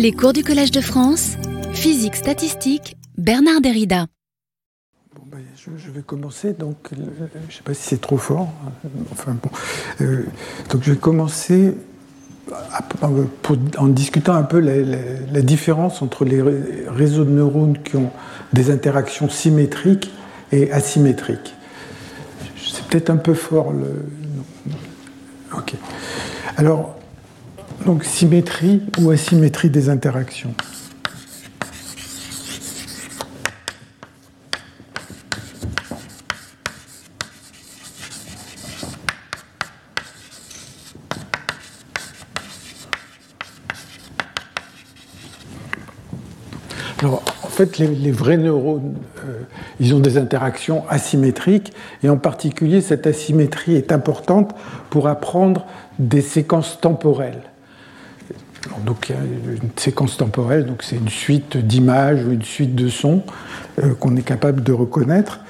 Les cours du Collège de France, physique statistique, Bernard Derrida. Bon, ben, je, vais commencer, donc je ne sais pas si c'est trop fort. Enfin bon. Euh, donc je vais commencer en discutant un peu la, différence entre les réseaux de neurones qui ont des interactions symétriques et asymétriques. C'est peut-être un peu fort le. Ok. Alors, donc symétrie ou asymétrie des interactions. Alors, en fait, les, vrais neurones, euh, ils ont des interactions asymétriques, et en particulier, cette asymétrie est importante pour apprendre des séquences temporelles. Donc, une séquence temporelle, donc c'est une suite d'images ou une suite de sons euh, qu'on est capable de reconnaître.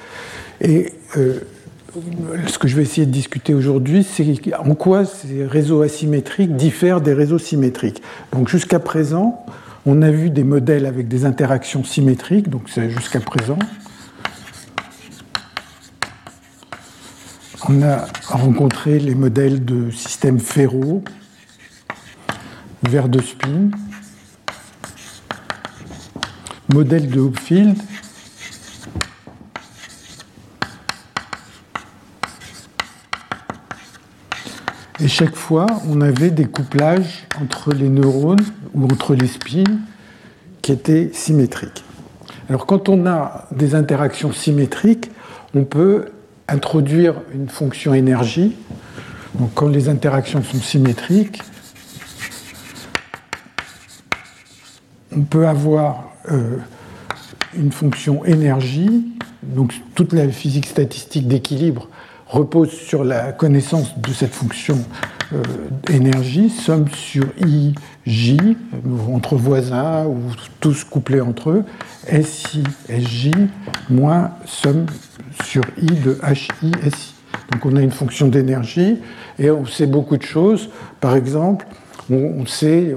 Et euh, ce que je vais essayer de discuter aujourd'hui, c'est en quoi ces réseaux asymétriques diffèrent des réseaux symétriques. Donc, jusqu'à présent, on a vu des modèles avec des interactions symétriques, donc c'est jusqu'à présent. On a rencontré les modèles de systèmes ferro, verre de spin, modèle de Hopfield, Et chaque fois, on avait des couplages entre les neurones ou entre les spins qui étaient symétriques. Alors quand on a des interactions symétriques, on peut introduire une fonction énergie. Donc quand les interactions sont symétriques, on peut avoir euh, une fonction énergie. Donc toute la physique statistique d'équilibre repose sur la connaissance de cette fonction euh, énergie, somme sur I, J, entre voisins ou tous couplés entre eux, SI, SJ, moins somme sur I de HI, SI. Donc on a une fonction d'énergie et on sait beaucoup de choses. Par exemple, on, sait, euh,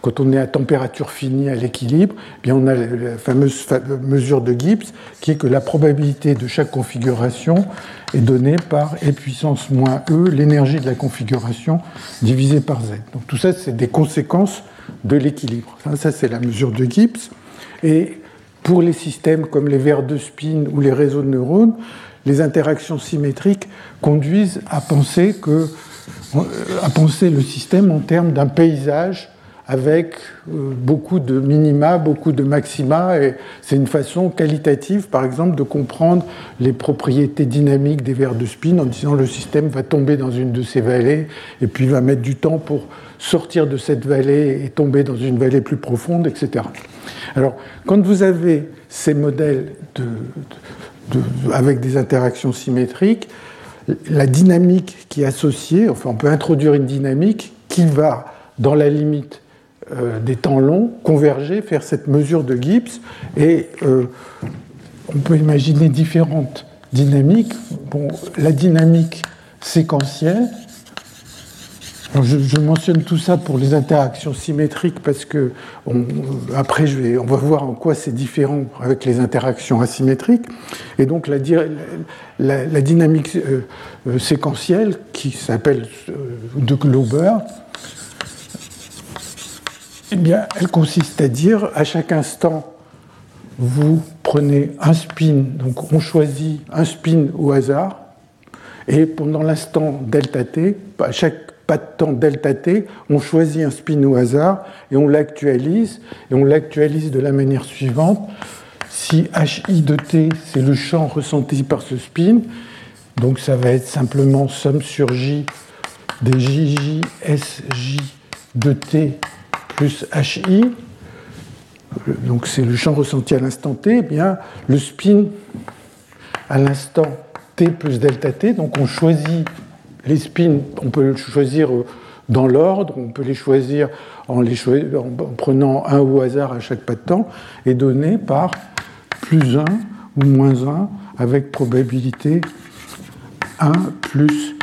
quand on est à température finie à l'équilibre, eh bien on a la fameuse mesure de Gibbs qui est que la probabilité de chaque configuration est donnée par E puissance moins E, l'énergie de la configuration divisée par Z. Donc tout ça, c'est des conséquences de l'équilibre. Ça, c'est la mesure de Gibbs. Et pour les systèmes comme les verres de spin ou les réseaux de neurones, les interactions symétriques conduisent à penser que à penser le système en termes d'un paysage avec euh, beaucoup de minima, beaucoup de maxima, et c'est une façon qualitative, par exemple, de comprendre les propriétés dynamiques des vers de spin en disant le système va tomber dans une de ces vallées, et puis va mettre du temps pour sortir de cette vallée et tomber dans une vallée plus profonde, etc. Alors, quand vous avez ces modèles avec des interactions symétriques, la dynamique qui est associée, enfin on peut introduire une dynamique qui va, dans la limite euh, des temps longs, converger, faire cette mesure de Gibbs, et euh, on peut imaginer différentes dynamiques. Bon, la dynamique séquentielle, je, mentionne tout ça pour les interactions symétriques parce que après je vais, on va voir en quoi c'est différent avec les interactions asymétriques. Et donc la, la, dynamique euh, euh, séquentielle qui s'appelle euh, de Glauber, eh bien, elle consiste à dire à chaque instant vous prenez un spin, donc on choisit un spin au hasard, et pendant l'instant delta t, à chaque pas de temps delta t, on choisit un spin au hasard et on l'actualise. Et on l'actualise de la manière suivante. Si hi de t, c'est le champ ressenti par ce spin, donc ça va être simplement somme sur j des jj sj de t plus hi. Donc c'est le champ ressenti à l'instant t. Eh bien, le spin à l'instant t plus delta t, donc on choisit les spins, on peut les choisir euh, dans l'ordre, on peut les choisir en, prenant un au hasard à chaque pas de temps, et donner par plus 1 ou moins 1 avec probabilité 1 plus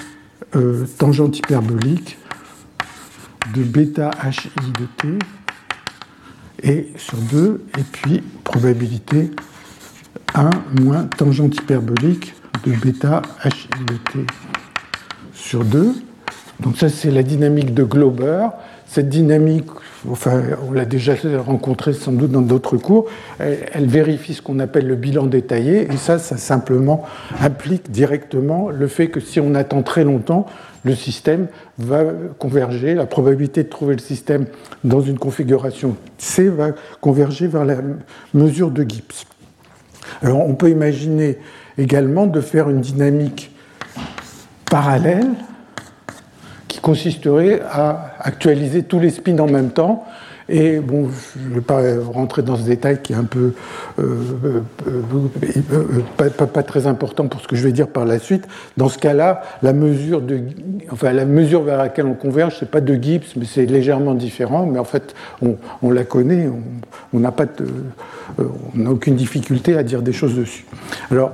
euh, tangente hyperbolique de bêta hi de t et sur 2, et puis probabilité 1 moins tangente hyperbolique de bêta h de t sur 2. Donc ça, c'est la dynamique de Glauber. Cette dynamique, enfin, on l'a déjà rencontrée sans doute dans d'autres cours, elle, vérifie ce qu'on appelle le bilan détaillé, et ça, ça simplement implique directement le fait que si on attend très longtemps, le système va converger, la probabilité de trouver le système dans une configuration C va converger vers la mesure de Gibbs. Alors on peut imaginer également de faire une dynamique parallèle qui consisterait à actualiser tous les spins en même temps et bon, je ne vais pas rentrer dans ce détail qui est un peu euh, euh, euh, pas, très important pour ce que je vais dire par la suite. Dans ce cas-là, la mesure de, enfin la mesure vers laquelle on converge, c'est pas de Gibbs, mais c'est légèrement différent. Mais en fait, on, la connaît, on n'a pas, on n'a aucune difficulté à dire des choses dessus. Alors,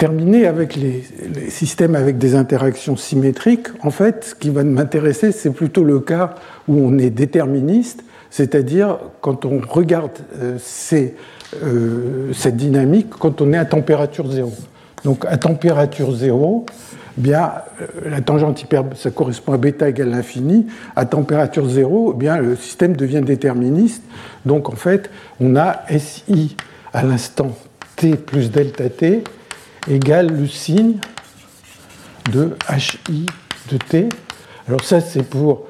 terminer avec les, systèmes avec des interactions symétriques, en fait, ce qui va m'intéresser, c'est plutôt le cas où on est déterministe, c'est-à-dire quand on regarde euh, euh, cette dynamique quand on est à température zéro. Donc à température zéro, eh bien, euh, la tangente hyperbolique, ça correspond à bêta égale l'infini. À température zéro, eh bien, le système devient déterministe. Donc en fait, on a SI à l'instant t plus delta t égale le signe de HI de t. Alors ça, c'est pour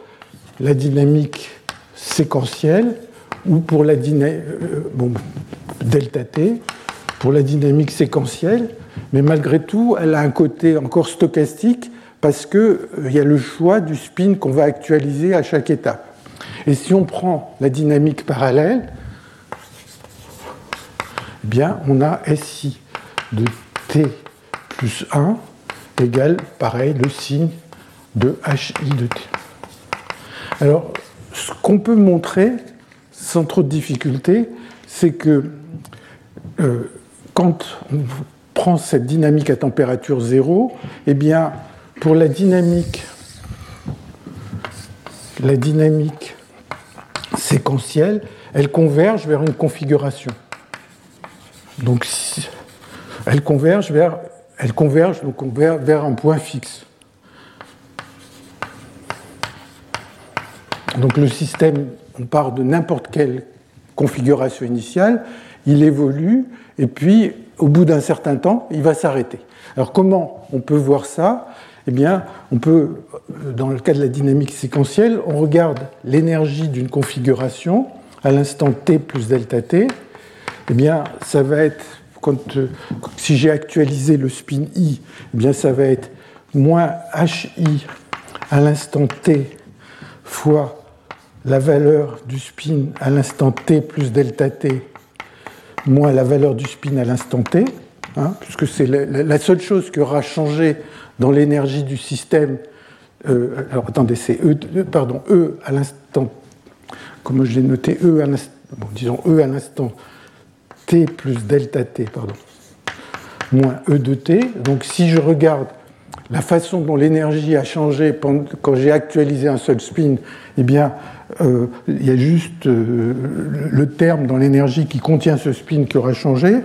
la dynamique séquentielle ou pour la dynamique euh, bon, delta t, pour la dynamique séquentielle, mais malgré tout, elle a un côté encore stochastique parce qu'il euh, y a le choix du spin qu'on va actualiser à chaque étape. Et si on prend la dynamique parallèle, eh bien, on a SI de t plus 1 égale, pareil, le signe de HI de t. Alors, ce qu'on peut montrer, sans trop de difficulté, c'est que euh, quand on prend cette dynamique à température zéro, eh bien, pour la dynamique, la dynamique séquentielle, elle converge vers une configuration. Donc, elle converge vers, donc vers un point fixe. Donc le système, on part de n'importe quelle configuration initiale, il évolue, et puis au bout d'un certain temps, il va s'arrêter. Alors comment on peut voir ça? Eh bien, on peut, dans le cas de la dynamique séquentielle, on regarde l'énergie d'une configuration à l'instant t plus delta t. Eh bien, ça va être euh, si j'ai actualisé le spin i, eh bien ça va être moins hi à l'instant t fois la valeur du spin à l'instant t plus delta t moins la valeur du spin à l'instant t, hein, puisque c'est la, seule chose qui aura changé dans l'énergie du système. Euh, alors attendez, c'est e, pardon, e à l'instant, comment je l'ai noté, e à l'instant, bon, disons e à l'instant t plus delta t, pardon, moins e de t. Donc si je regarde la façon dont l'énergie a changé quand j'ai actualisé un seul spin, eh bien, euh, il y a juste euh, le terme dans l'énergie qui contient ce spin qui aura changé.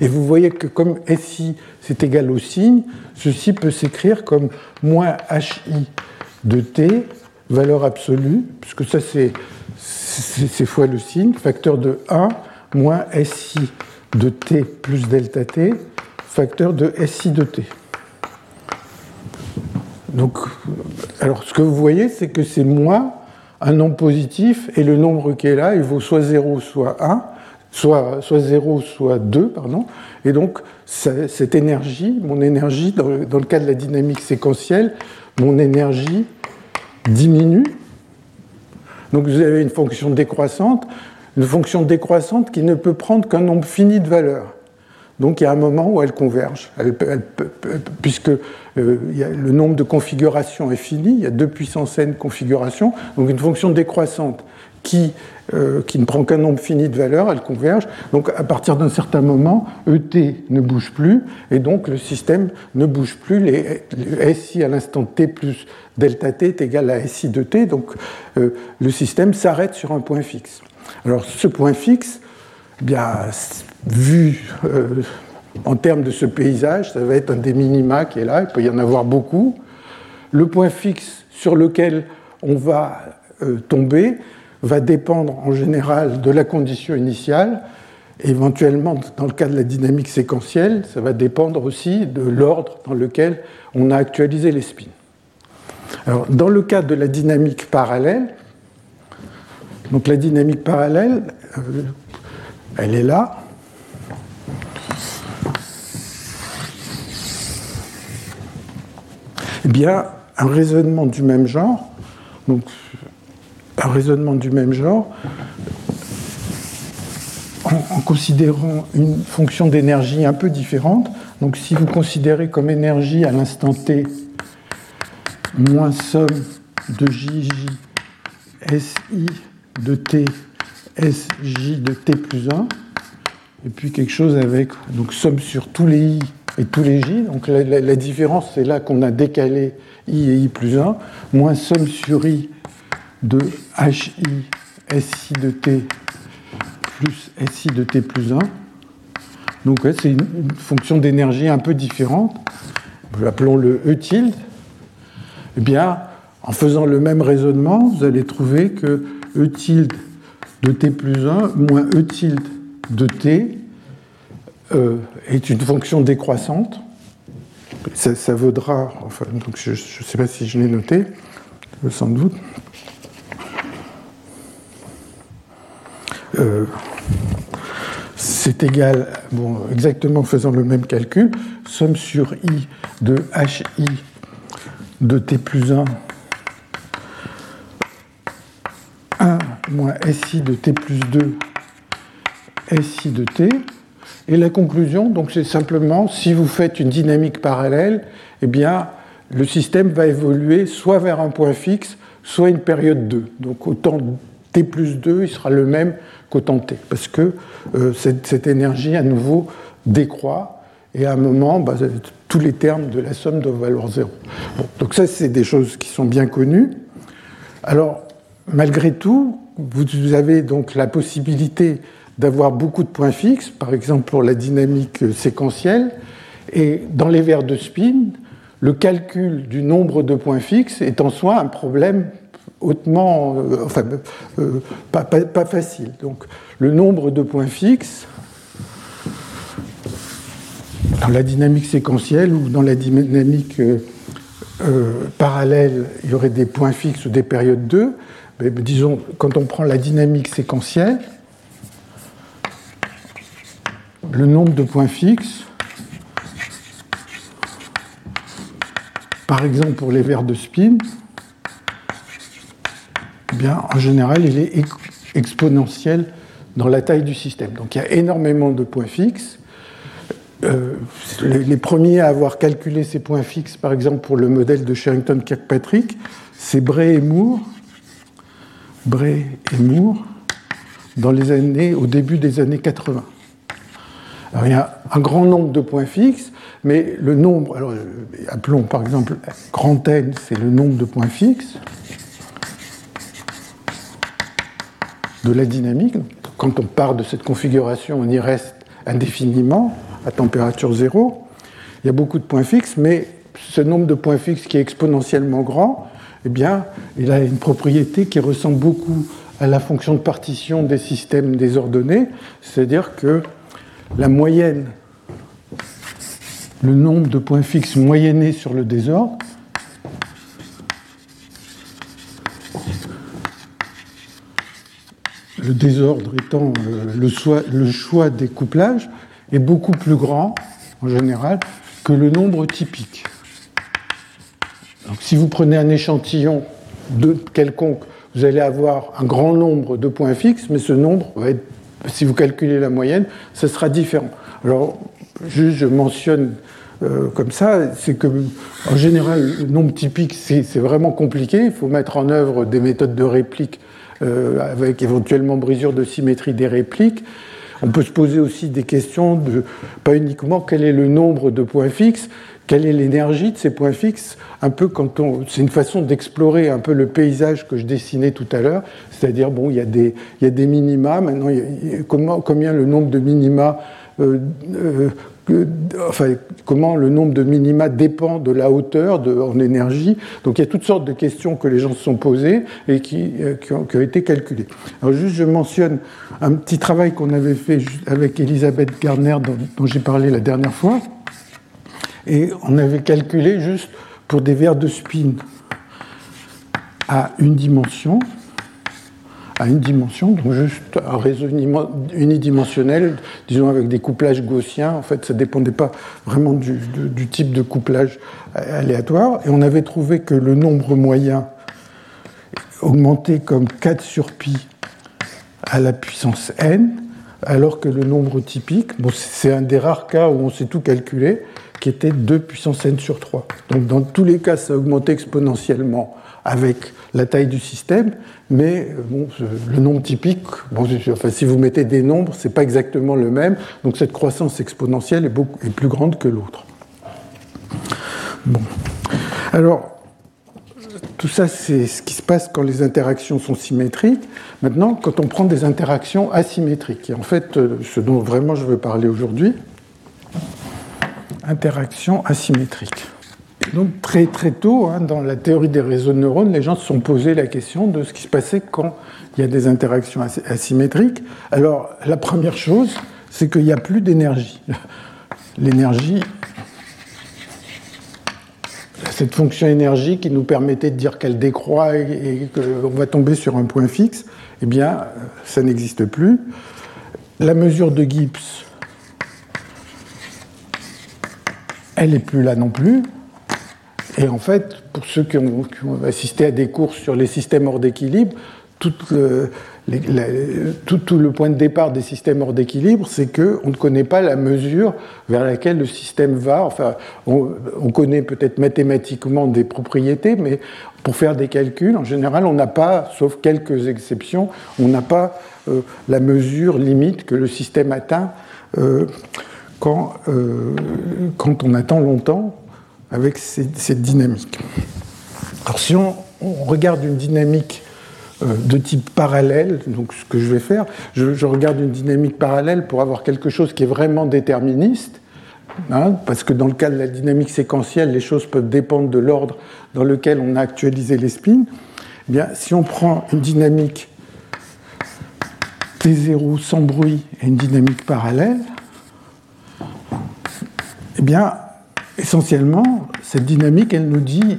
Et vous voyez que comme SI c'est égal au signe, ceci peut s'écrire comme moins HI de t, valeur absolue, puisque ça c'est fois le signe, facteur de 1 moins SI de t plus delta t, facteur de SI de t. Donc, alors ce que vous voyez, c'est que c'est moins un nombre positif et le nombre qui est là, il vaut soit 0, soit 1, soit, soit 0, soit 2, pardon. Et donc, cette énergie, mon énergie, dans le, dans le cas de la dynamique séquentielle, mon énergie diminue. Donc, vous avez une fonction décroissante une fonction décroissante qui ne peut prendre qu'un nombre fini de valeurs. Donc il y a un moment où elle converge, puisque le nombre de configurations est fini, il y a deux puissance n configurations, donc une fonction décroissante qui, euh, qui ne prend qu'un nombre fini de valeurs, elle converge. Donc à partir d'un certain moment, ET ne bouge plus, et donc le système ne bouge plus. Les, SI à l'instant t plus delta t est égal à SI de t, donc euh, le système s'arrête sur un point fixe. Alors ce point fixe, eh bien, vu euh, en termes de ce paysage, ça va être un des minima qui est là, il peut y en avoir beaucoup. Le point fixe sur lequel on va tomber, va dépendre en général de la condition initiale. Éventuellement, dans le cas de la dynamique séquentielle, ça va dépendre aussi de l'ordre dans lequel on a actualisé les spins. Alors, dans le cas de la dynamique parallèle, donc la dynamique parallèle, elle est là. Eh bien, un raisonnement du même genre, un raisonnement du même genre en, considérant une fonction d'énergie un peu différente. Donc si vous considérez comme énergie à l'instant t moins somme de JJ SI de t SJ de t plus 1, et puis quelque chose avec donc somme sur tous les i et tous les j. Donc la, différence, c'est là qu'on a décalé i et i plus 1, moins somme sur i de HI SI de T plus SI de T plus 1. Donc c'est une, fonction d'énergie un peu différente. Appelons-le E tilde. Eh bien, en faisant le même raisonnement, vous allez trouver que E tilde de T plus 1 moins E tilde de T euh, est une fonction décroissante. Ça, vaudra, enfin, donc je ne sais pas si je l'ai noté, sans doute. Euh, c'est égal, bon, exactement en faisant le même calcul, somme sur i de hi de t plus 1, 1 moins si de t plus 2, si de t. Et la conclusion, donc c'est simplement, si vous faites une dynamique parallèle, eh bien, le système va évoluer soit vers un point fixe, soit une période 2. Donc autant t plus 2, il sera le même tenter, parce que euh, cette, énergie à nouveau décroît, et à un moment, bah, tous les termes de la somme doivent valoir zéro. donc ça, c'est des choses qui sont bien connues. Alors, malgré tout, vous avez donc la possibilité d'avoir beaucoup de points fixes, par exemple pour la dynamique séquentielle, et dans les verres de spin, le calcul du nombre de points fixes est en soi un problème hautement, euh, enfin, euh, pas, facile. Donc, le nombre de points fixes, dans la dynamique séquentielle ou dans la dynamique euh, parallèle, il y aurait des points fixes ou des périodes 2. Disons, quand on prend la dynamique séquentielle, le nombre de points fixes, par exemple pour les verres de spin, eh bien, en général, il est exponentiel dans la taille du système. Donc il y a énormément de points fixes. Euh, les, premiers à avoir calculé ces points fixes, par exemple pour le modèle de Sherrington-Kirkpatrick, c'est Bray et Moore. Bray et Moore, dans les années, au début des années 80. Alors, il y a un grand nombre de points fixes, mais le nombre, alors appelons par exemple grand N, c'est le nombre de points fixes. de la dynamique. Quand on part de cette configuration, on y reste indéfiniment à température zéro. Il y a beaucoup de points fixes, mais ce nombre de points fixes qui est exponentiellement grand, eh bien, il a une propriété qui ressemble beaucoup à la fonction de partition des systèmes désordonnés, c'est-à-dire que la moyenne, le nombre de points fixes moyennés sur le désordre, le désordre étant le, choix, des couplages, est beaucoup plus grand, en général, que le nombre typique. Si vous prenez un échantillon de quelconque, vous allez avoir un grand nombre de points fixes, mais ce nombre si vous calculez la moyenne, ce sera différent. Alors, juste, je mentionne euh, comme ça, c'est que, en général, le nombre typique, c'est vraiment compliqué. Il faut mettre en œuvre des méthodes de réplique euh, avec éventuellement brisure de symétrie des répliques. On peut se poser aussi des questions de, pas uniquement quel est le nombre de points fixes, quelle est l'énergie de ces points fixes? Un peu c'est une façon d'explorer un peu le paysage que je dessinais tout à l'heure, c'est-à-dire bon, il y a des, il y a des minima. Maintenant, comment, combien le nombre de minima euh, euh, enfin, comment le nombre de minima dépend de la hauteur en énergie? Donc il y a toutes sortes de questions que les gens se sont posées et qui, euh, ont, été calculées. Alors juste, je mentionne un petit travail qu'on avait fait avec Elisabeth Gardner, dont, dont j'ai parlé la dernière fois. Et on avait calculé juste pour des verres de spin à une dimension, à une dimension, donc juste un réseau unidimensionnel, disons avec des couplages gaussiens. En fait, ça ne dépendait pas vraiment du, type de couplage aléatoire. Et on avait trouvé que le nombre moyen augmentait comme 4 sur pi à la puissance n, alors que le nombre typique, bon, c'est un des rares cas où on sait tout calculer, qui était 2 puissance n sur 3. Donc dans tous les cas, ça augmentait exponentiellement avec la taille du système, mais euh, le nombre typique, si vous mettez des nombres, ce n'est pas exactement le même, donc cette croissance exponentielle est, beaucoup, est plus grande que l'autre. Bon. Alors, tout ça, c'est ce qui se passe quand les interactions sont symétriques. Maintenant, quand on prend des interactions asymétriques, et en fait, euh, ce dont vraiment je veux parler aujourd'hui, interaction asymétrique. donc très très tôt, hein, dans la théorie des réseaux de neurones, les gens se sont posé la question de ce qui se passait quand il y a des interactions asymétriques. Alors la première chose, c'est qu'il n'y a plus d'énergie. L'énergie, cette fonction énergie qui nous permettait de dire qu'elle décroît et, qu'on va tomber sur un point fixe, eh bien, ça n'existe plus. La mesure de Gibbs, elle n'est plus là non plus. Et en fait, pour ceux qui ont, assisté à des cours sur les systèmes hors d'équilibre, tout le, point de départ des systèmes hors d'équilibre, c'est qu'on ne connaît pas la mesure vers laquelle le système va. Enfin, on, connaît peut-être mathématiquement des propriétés, mais pour faire des calculs, en général, on n'a pas, sauf quelques exceptions, on n'a pas euh, la mesure limite que le système atteint. Euh, quand, euh, quand on attend longtemps avec cette, dynamique. Alors si on, regarde une dynamique euh, de type parallèle, donc ce que je vais faire, je, regarde une dynamique parallèle pour avoir quelque chose qui est vraiment déterministe, hein, parce que dans le cas de la dynamique séquentielle, les choses peuvent dépendre de l'ordre dans lequel on a actualisé les spins. Eh bien, si on prend une dynamique T0 sans bruit et une dynamique parallèle, eh bien, essentiellement, cette dynamique, elle nous dit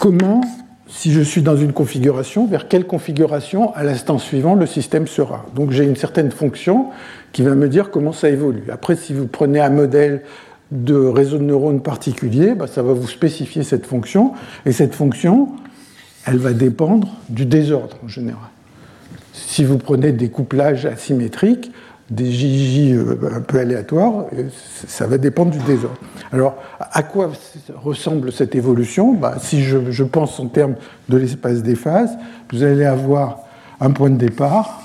comment, si je suis dans une configuration, vers quelle configuration, à l'instant suivant, le système sera. Donc j'ai une certaine fonction qui va me dire comment ça évolue. Après, si vous prenez un modèle de réseau de neurones particulier, bah, ça va vous spécifier cette fonction, et cette fonction, elle va dépendre du désordre en général. Si vous prenez des couplages asymétriques, des JJ euh, un peu aléatoires, ça va dépendre du désordre. Alors, à quoi ressemble cette évolution? Bah, Si je, pense en termes de l'espace des phases, vous allez avoir un point de départ,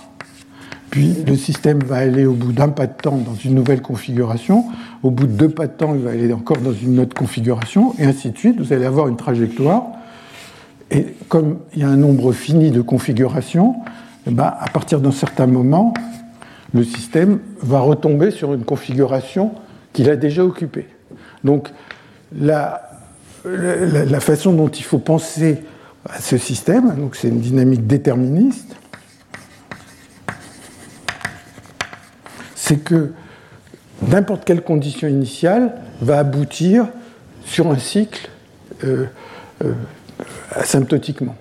puis le système va aller au bout d'un pas de temps dans une nouvelle configuration, au bout de deux pas de temps, il va aller encore dans une autre configuration, et ainsi de suite. Vous allez avoir une trajectoire. Et comme il y a un nombre fini de configurations, eh ben, à partir d'un certain moment, le système va retomber sur une configuration qu'il a déjà occupée. Donc la, façon dont il faut penser à ce système, donc c'est une dynamique déterministe, c'est que n'importe quelle condition initiale va aboutir sur un cycle euh, euh, asymptotiquement.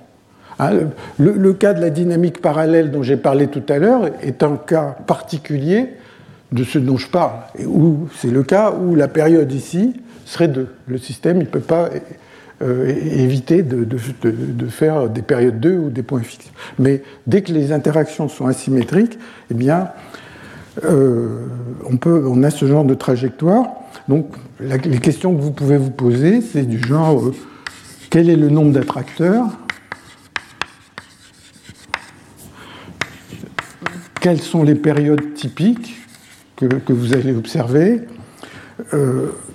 Hein, le, cas de la dynamique parallèle dont j'ai parlé tout à l'heure est un cas particulier de ce dont je parle. où c'est le cas où la période ici serait 2. Le système ne peut pas euh, éviter de, faire des périodes 2 ou des points fixes. Mais dès que les interactions sont asymétriques, eh bien, peut, on a ce genre de trajectoire. Donc les questions que vous pouvez vous poser, c'est du genre quel est le nombre d'attracteurs Quelles sont les périodes typiques que, vous allez observer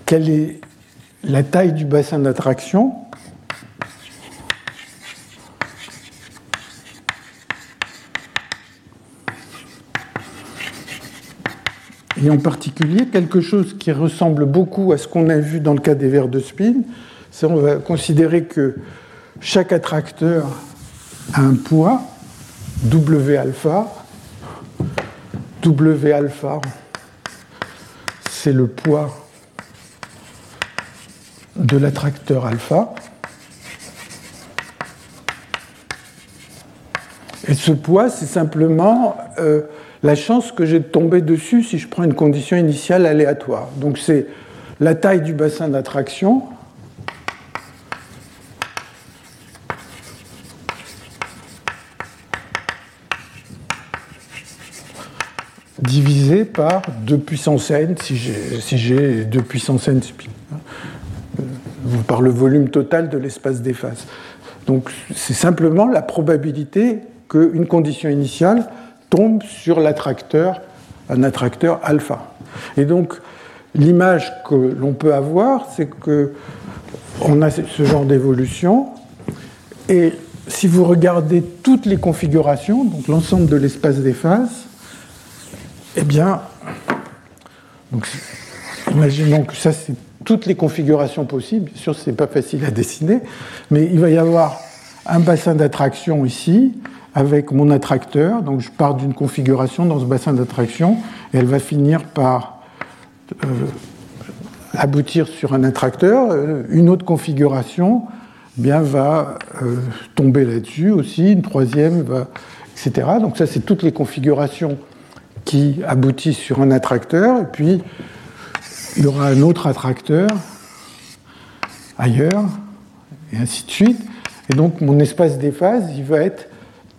Quelle est la taille du bassin d'attraction et en particulier quelque chose qui ressemble beaucoup à ce qu'on a vu dans le cas des verres de spin, c'est on va considérer que chaque attracteur a un poids, W alpha. W alpha, c'est le poids de l'attracteur alpha. Et ce poids, c'est simplement euh, la chance que j'ai de tomber dessus si je prends une condition initiale aléatoire. Donc c'est la taille du bassin d'attraction par 2 puissance n si j'ai 2 puissance n spin, par le volume total de l'espace des phases. Donc c'est simplement la probabilité qu'une condition initiale tombe sur l'attracteur, un attracteur alpha. Et donc, l'image que l'on peut avoir, c'est que on a ce genre d'évolution, et si vous regardez toutes les configurations, donc l'ensemble de l'espace des phases, eh bien, imaginons que ça, c'est toutes les configurations possibles. Bien sûr, ce n'est pas facile à dessiner, mais il va y avoir un bassin d'attraction ici, avec mon attracteur. Donc je pars d'une configuration dans ce bassin d'attraction et elle va finir par euh, aboutir sur un attracteur. Une autre configuration bien, va euh, tomber là-dessus aussi, une troisième va, etc. Donc ça, c'est toutes les configurations qui aboutissent sur un attracteur. Et puis, il y aura un autre attracteur ailleurs, et ainsi de suite. Et donc, mon espace des phases, il va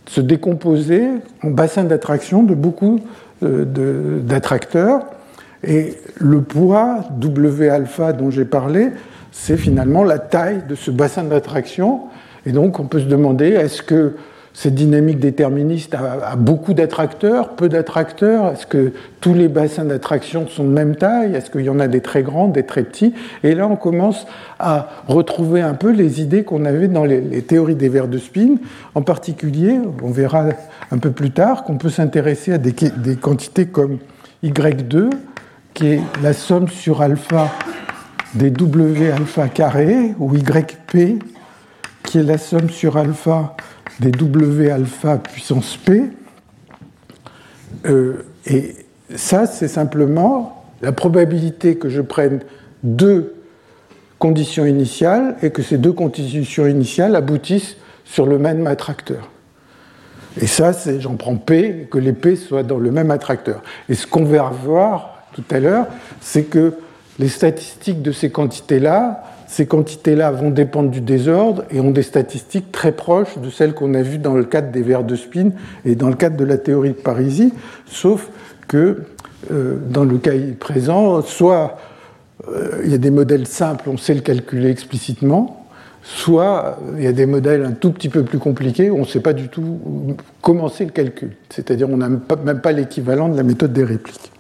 se décomposer en bassin d'attraction de beaucoup euh, d'attracteurs. Et le poids W alpha dont j'ai parlé, c'est finalement la taille de ce bassin d'attraction. Et donc on peut se demander, est-ce que cette dynamique déterministe a, beaucoup d'attracteurs, peu d'attracteurs. Est-ce que tous les bassins d'attraction sont de même taille? Est-ce qu'il y en a des très grands, des très petits? Et là, on commence à retrouver un peu les idées qu'on avait dans les, théories des verres de spin. En particulier, on verra un peu plus tard qu'on peut s'intéresser à des, des quantités comme Y2, qui est la somme sur alpha des W alpha carré, ou YP, qui est la somme sur alpha des W alpha puissance P. Euh, et ça, c'est simplement la probabilité que je prenne deux conditions initiales et que ces deux conditions initiales aboutissent sur le même attracteur. Et ça, c'est j'en prends P, que les P soient dans le même attracteur. Et ce qu'on va voir tout à l'heure, c'est que les statistiques de ces quantités-là ces quantités-là vont dépendre du désordre et ont des statistiques très proches de celles qu'on a vues dans le cadre des verres de spin et dans le cadre de la théorie de Parisie, sauf que euh, dans le cas présent, soit euh, il y a des modèles simples, on sait le calculer explicitement, soit il y a des modèles un tout petit peu plus compliqués on ne sait pas du tout comment c'est le calcul. C'est-à-dire on n'a même pas l'équivalent de la méthode des répliques.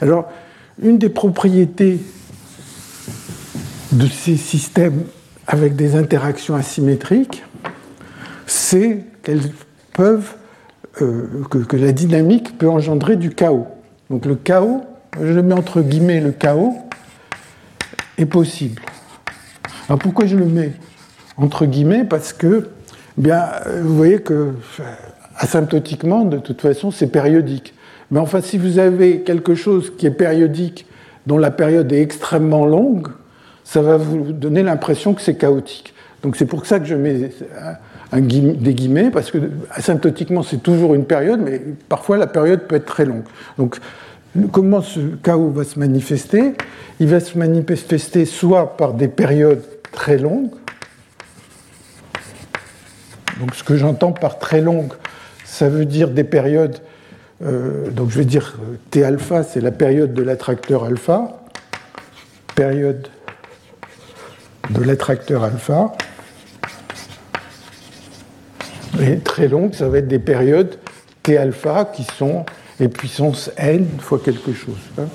Alors, une des propriétés de ces systèmes avec des interactions asymétriques, c'est qu'elles peuvent, euh, que, la dynamique peut engendrer du chaos. Donc le chaos, je le mets entre guillemets, le chaos est possible. Alors pourquoi je le mets entre guillemets? Parce que, bien, vous voyez que asymptotiquement, de toute façon, c'est périodique. Mais enfin, si vous avez quelque chose qui est périodique, dont la période est extrêmement longue, ça va vous donner l'impression que c'est chaotique. Donc c'est pour ça que je mets un des guillemets, parce que asymptotiquement c'est toujours une période, mais parfois la période peut être très longue. Donc comment ce chaos va se manifester? Il va se manifester soit par des périodes très longues, donc ce que j'entends par très longue, ça veut dire des périodes euh, donc je vais dire T alpha, c'est la période de l'attracteur alpha, période de l'attracteur alpha, et très longue, ça va être des périodes T alpha qui sont les puissances n fois quelque chose. Hein.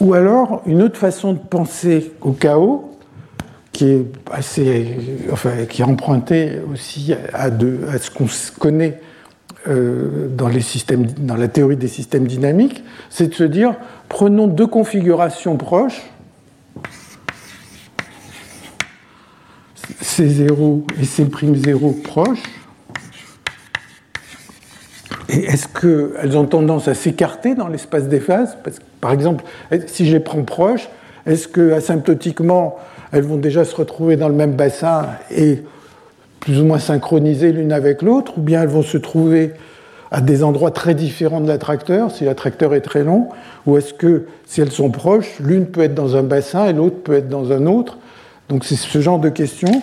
Ou alors, une autre façon de penser au chaos, qui est assez, enfin, qui est empruntée aussi à, à ce qu'on connaît euh, dans, les systèmes, dans la théorie des systèmes dynamiques, c'est de se dire, prenons deux configurations proches, C0 et C'0 proches, est-ce qu'elles ont tendance à s'écarter dans l'espace des phases? Parce que, Par exemple, si je les prends proches, est-ce que asymptotiquement, elles vont déjà se retrouver dans le même bassin et plus ou moins synchronisées l'une avec l'autre, ou bien elles vont se trouver à des endroits très différents de l'attracteur, si l'attracteur est très long, ou est-ce que si elles sont proches, l'une peut être dans un bassin et l'autre peut être dans un autre? Donc c'est ce genre de questions.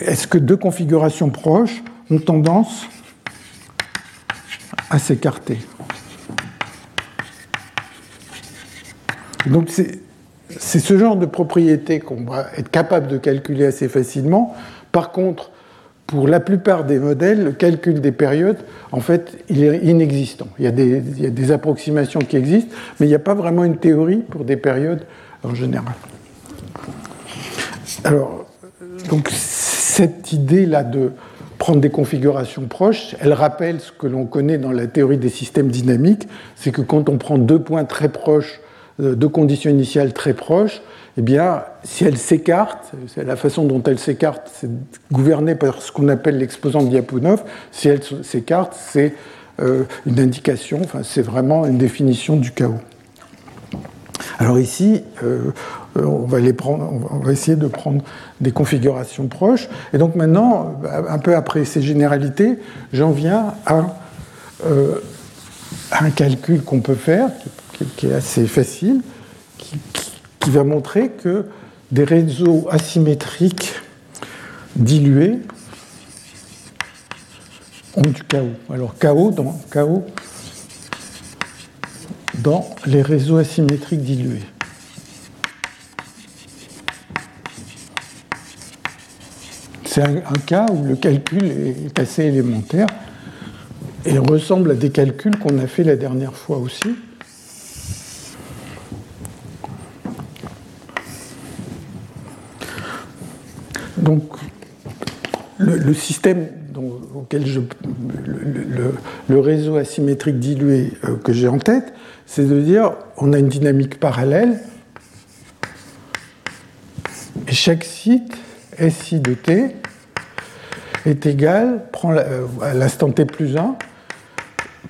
Est-ce que deux configurations proches ont tendance à s'écarter? Donc c'est ce genre de propriété qu'on va être capable de calculer assez facilement. Par contre, pour la plupart des modèles, le calcul des périodes, en fait, il est inexistant. Il y a des, il y a des approximations qui existent, mais il n'y a pas vraiment une théorie pour des périodes en général. Alors, donc cette idée-là de prendre des configurations proches. Elle rappelle ce que l'on connaît dans la théorie des systèmes dynamiques, c'est que quand on prend deux points très proches, euh, deux conditions initiales très proches, eh bien, si elles s'écartent, la façon dont elles s'écartent, c'est gouverné par ce qu'on appelle l'exposant de Lyapunov. Si elles s'écartent, c'est euh, une indication, enfin, c'est vraiment une définition du chaos. Alors ici, euh, on, va les prendre, on va essayer de prendre des configurations proches. Et donc maintenant, un peu après ces généralités, j'en viens à, euh, un calcul qu'on peut faire, qui, est assez facile, qui, va montrer que des réseaux asymétriques dilués ont du chaos. Alors chaos dans les réseaux asymétriques dilués. C'est un, cas où le calcul est assez élémentaire et ressemble à des calculs qu'on a fait la dernière fois aussi. Donc, le, système auquel je, le, réseau asymétrique dilué euh, que j'ai en tête, c'est de dire on a une dynamique parallèle et chaque site SI de t est égal, prend euh, à l'instant t plus 1,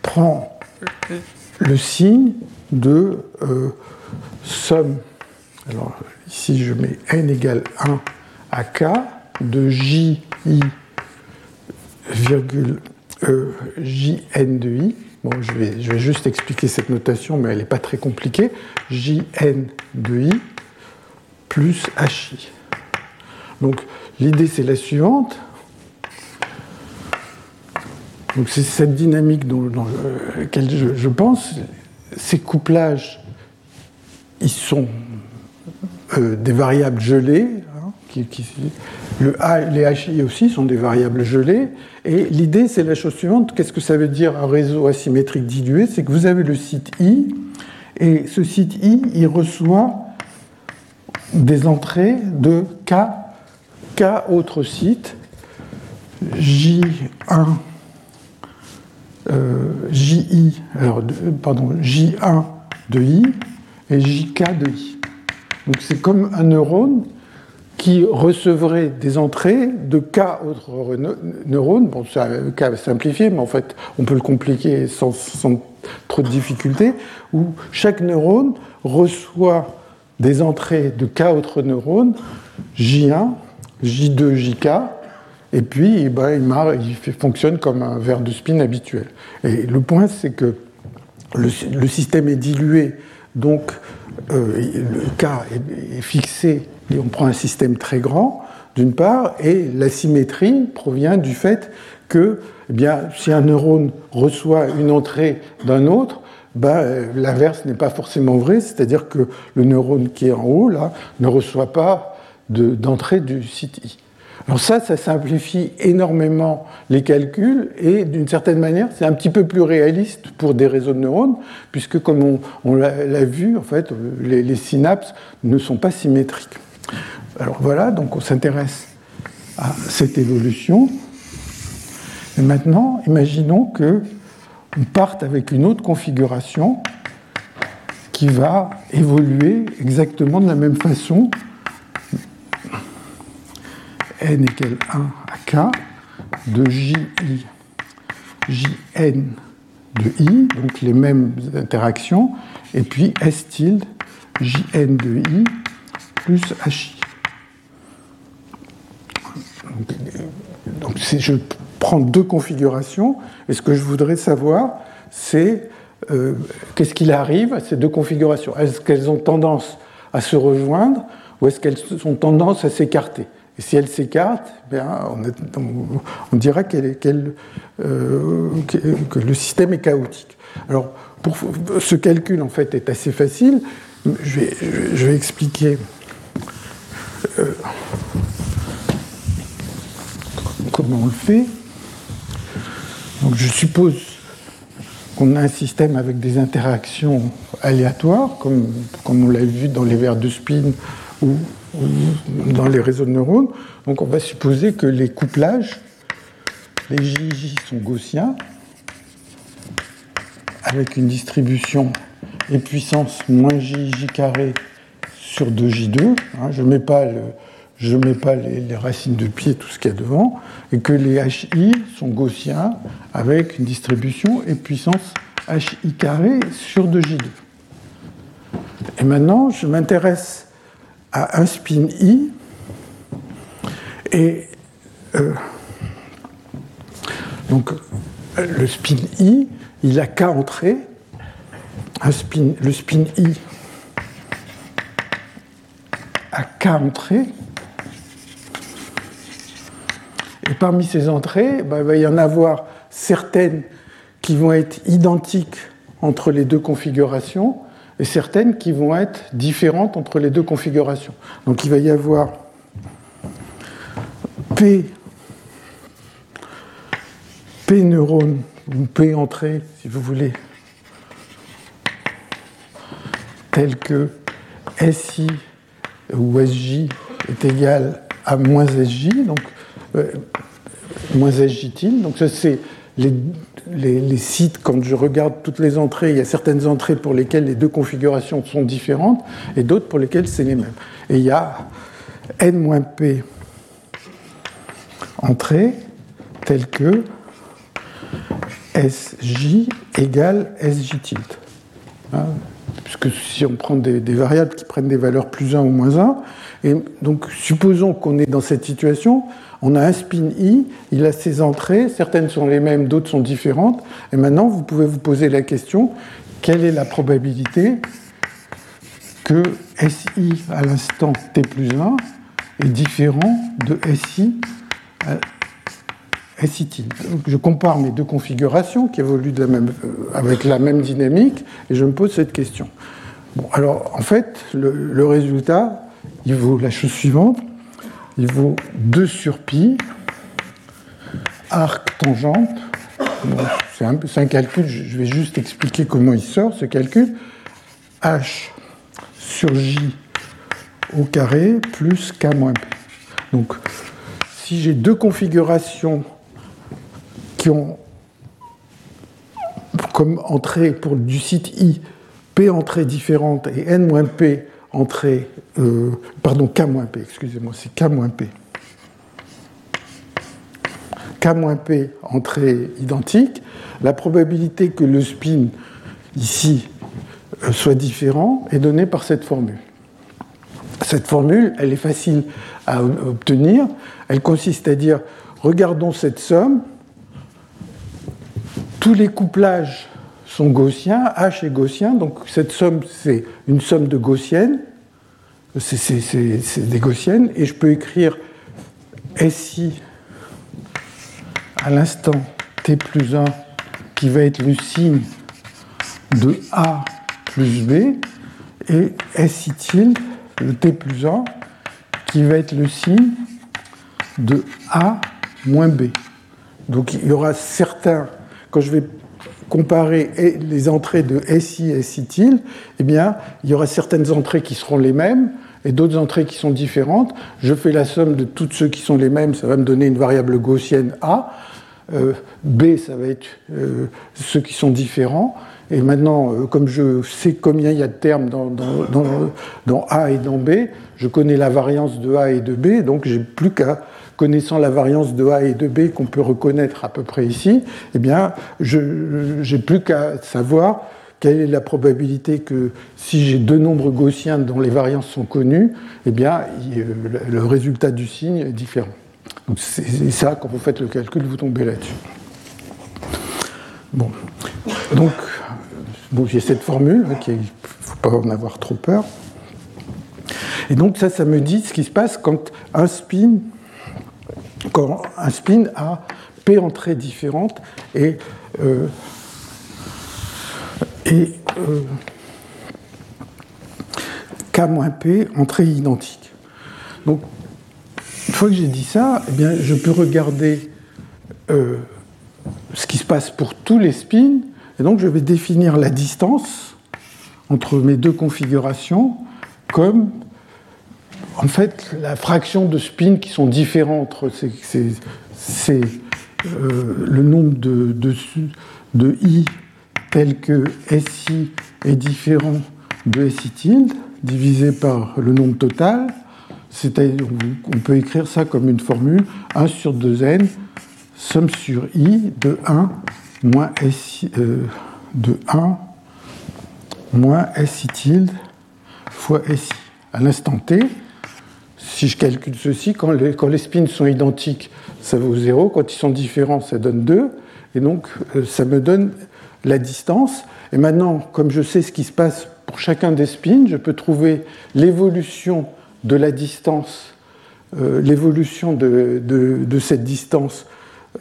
prend le signe de euh, somme. Alors ici je mets n égale 1 à k de j i virgule e, jn de i. Bon, je vais, je vais juste expliquer cette notation, mais elle n'est pas très compliquée. jn de i plus hi. Donc l'idée c'est la suivante. Donc c'est cette dynamique dans, laquelle je, pense. Ces couplages, ils sont euh, des variables gelées. Hein, le A, les HI aussi sont des variables gelées. Et l'idée, c'est la chose suivante. Qu'est-ce que ça veut dire un réseau asymétrique dilué? C'est que vous avez le site I, et ce site I, il reçoit des entrées de K K autres sites, J1, euh, JI, alors, pardon, J1 de I et JK de I. Donc c'est comme un neurone qui recevrait des entrées de K autres neurones. Bon, c'est un simplifié, mais en fait, on peut le compliquer sans, sans trop de difficultés, où chaque neurone reçoit des entrées de K autres neurones, J1, J2, JK, et puis ben, il, fonctionne comme un verre de spin habituel. Et le point, c'est que le, système est dilué, donc euh, le K est, fixé, on prend un système très grand, d'une part, et la symétrie provient du fait que eh bien, si un neurone reçoit une entrée d'un autre, ben, l'inverse n'est pas forcément vrai, c'est-à-dire que le neurone qui est en haut, là, ne reçoit pas d'entrée du site I. Alors ça, ça simplifie énormément les calculs et d'une certaine manière, c'est un petit peu plus réaliste pour des réseaux de neurones, puisque comme on, l'a vu, en fait, les, les, synapses ne sont pas symétriques. Alors voilà, donc on s'intéresse à cette évolution. Et maintenant, imaginons que on parte avec une autre configuration qui va évoluer exactement de la même façon n égale 1 à k de ji, jn de i, donc les mêmes interactions, et puis s tilde jn de i plus hi. Donc, je prends deux configurations, et ce que je voudrais savoir, c'est euh, qu'est-ce qu'il arrive à ces deux configurations? Est-ce qu'elles ont tendance à se rejoindre ou est-ce qu'elles ont tendance à s'écarter? Et si elle s'écarte, eh on, dira euh, que le système est chaotique. Alors, ce calcul, en fait, est assez facile. Je vais, expliquer euh, comment on le fait. Donc, je suppose qu'on a un système avec des interactions aléatoires, comme, on l'a vu dans les verres de spin ou dans les réseaux de neurones. Donc on va supposer que les couplages, les JJ sont gaussiens, avec une distribution et puissance moins JJ carré sur 2J2. Hein, je ne mets pas, je mets pas les, racines de pied, tout ce qu'il y a devant, et que les HI sont gaussiens avec une distribution et puissance HI carré sur 2J2. Et maintenant, je m'intéresse à un spin i et euh, donc le spin i il a k entrées le spin i a k entrées et parmi ces entrées bah, il va y en avoir certaines qui vont être identiques entre les deux configurations et certaines qui vont être différentes entre les deux configurations. Donc il va y avoir P, P neurones, ou P entrées, si vous voulez, tel que SI ou SJ est égal à moins SJ, donc euh, moins SJ tilde. Donc ça c'est les les, sites, quand je regarde toutes les entrées, il y a certaines entrées pour lesquelles les deux configurations sont différentes et d'autres pour lesquelles c'est les mêmes. Et il y a n-p entrées telles que sj égale sj tilde. Hein, puisque si on prend des, des, variables qui prennent des valeurs plus 1 ou moins 1, et donc supposons qu'on est dans cette situation, on a un spin i, il a ses entrées, certaines sont les mêmes, d'autres sont différentes. Et maintenant, vous pouvez vous poser la question quelle est la probabilité que SI à l'instant t plus 1 est différent de SI à tilde. Je compare mes deux configurations qui évoluent euh, avec la même dynamique et je me pose cette question. Alors en fait, le résultat, il vaut la chose suivante il vaut 2 sur pi, arc tangente. c'est un, calcul, je vais juste expliquer comment il sort ce calcul. h sur j au carré plus k moins p. Donc, si j'ai deux configurations qui ont comme entrée pour du site i p entrées différentes et n moins p entrée, euh, pardon, K-P, excusez-moi, c'est K-P. K-P, entrée identique, la probabilité que le spin ici euh, soit différent est donnée par cette formule. Cette formule, elle est facile à obtenir. Elle consiste à dire, regardons cette somme, tous les couplages sont gaussiens, H est gaussien, donc cette somme, c'est une somme de gaussiennes, c'est des gaussiennes, et je peux écrire SI à l'instant t plus 1 qui va être le signe de A plus B et SI tilde, le t plus 1, qui va être le signe de A moins B. Donc il y aura certains, quand je vais comparer les entrées de SI et SI tilde, eh bien, il y aura certaines entrées qui seront les mêmes et d'autres entrées qui sont différentes. Je fais la somme de toutes ceux qui sont les mêmes, ça va me donner une variable gaussienne A. Euh, B, ça va être euh, ceux qui sont différents. Et maintenant, euh, comme je sais combien il y a de termes dans, dans, A et dans B, je connais la variance de A et de B, donc j'ai plus qu'à, connaissant la variance de A et de B qu'on peut reconnaître à peu près ici, eh bien, je n'ai plus qu'à savoir quelle est la probabilité que si j'ai deux nombres gaussiens dont les variances sont connues, eh bien, le résultat du signe est différent. C'est ça, quand vous faites le calcul, vous tombez là-dessus. Bon, donc bon, j'ai cette formule, il ne faut pas en avoir trop peur. Et donc ça, ça me dit ce qui se passe quand un spin, quand un spin a p entrées différentes et, euh, euh, k-p entrées identiques. Donc une fois que j'ai dit ça, eh bien, je peux regarder euh, ce qui se passe pour tous les spins, et donc je vais définir la distance entre mes deux configurations comme en fait la fraction de spins qui sont différents entre ces, euh, le nombre de, i tel que SI est différent de SI tilde divisé par le nombre total on peut écrire ça comme une formule 1 sur 2n, somme sur i de 1 moins s, euh, de 1 moins si tilde fois si. À l'instant t, si je calcule ceci, quand les, spins sont identiques, ça vaut 0. Quand ils sont différents, ça donne 2. Et donc, euh, ça me donne la distance. Et maintenant, comme je sais ce qui se passe pour chacun des spins, je peux trouver l'évolution de la distance, euh, l'évolution de, cette distance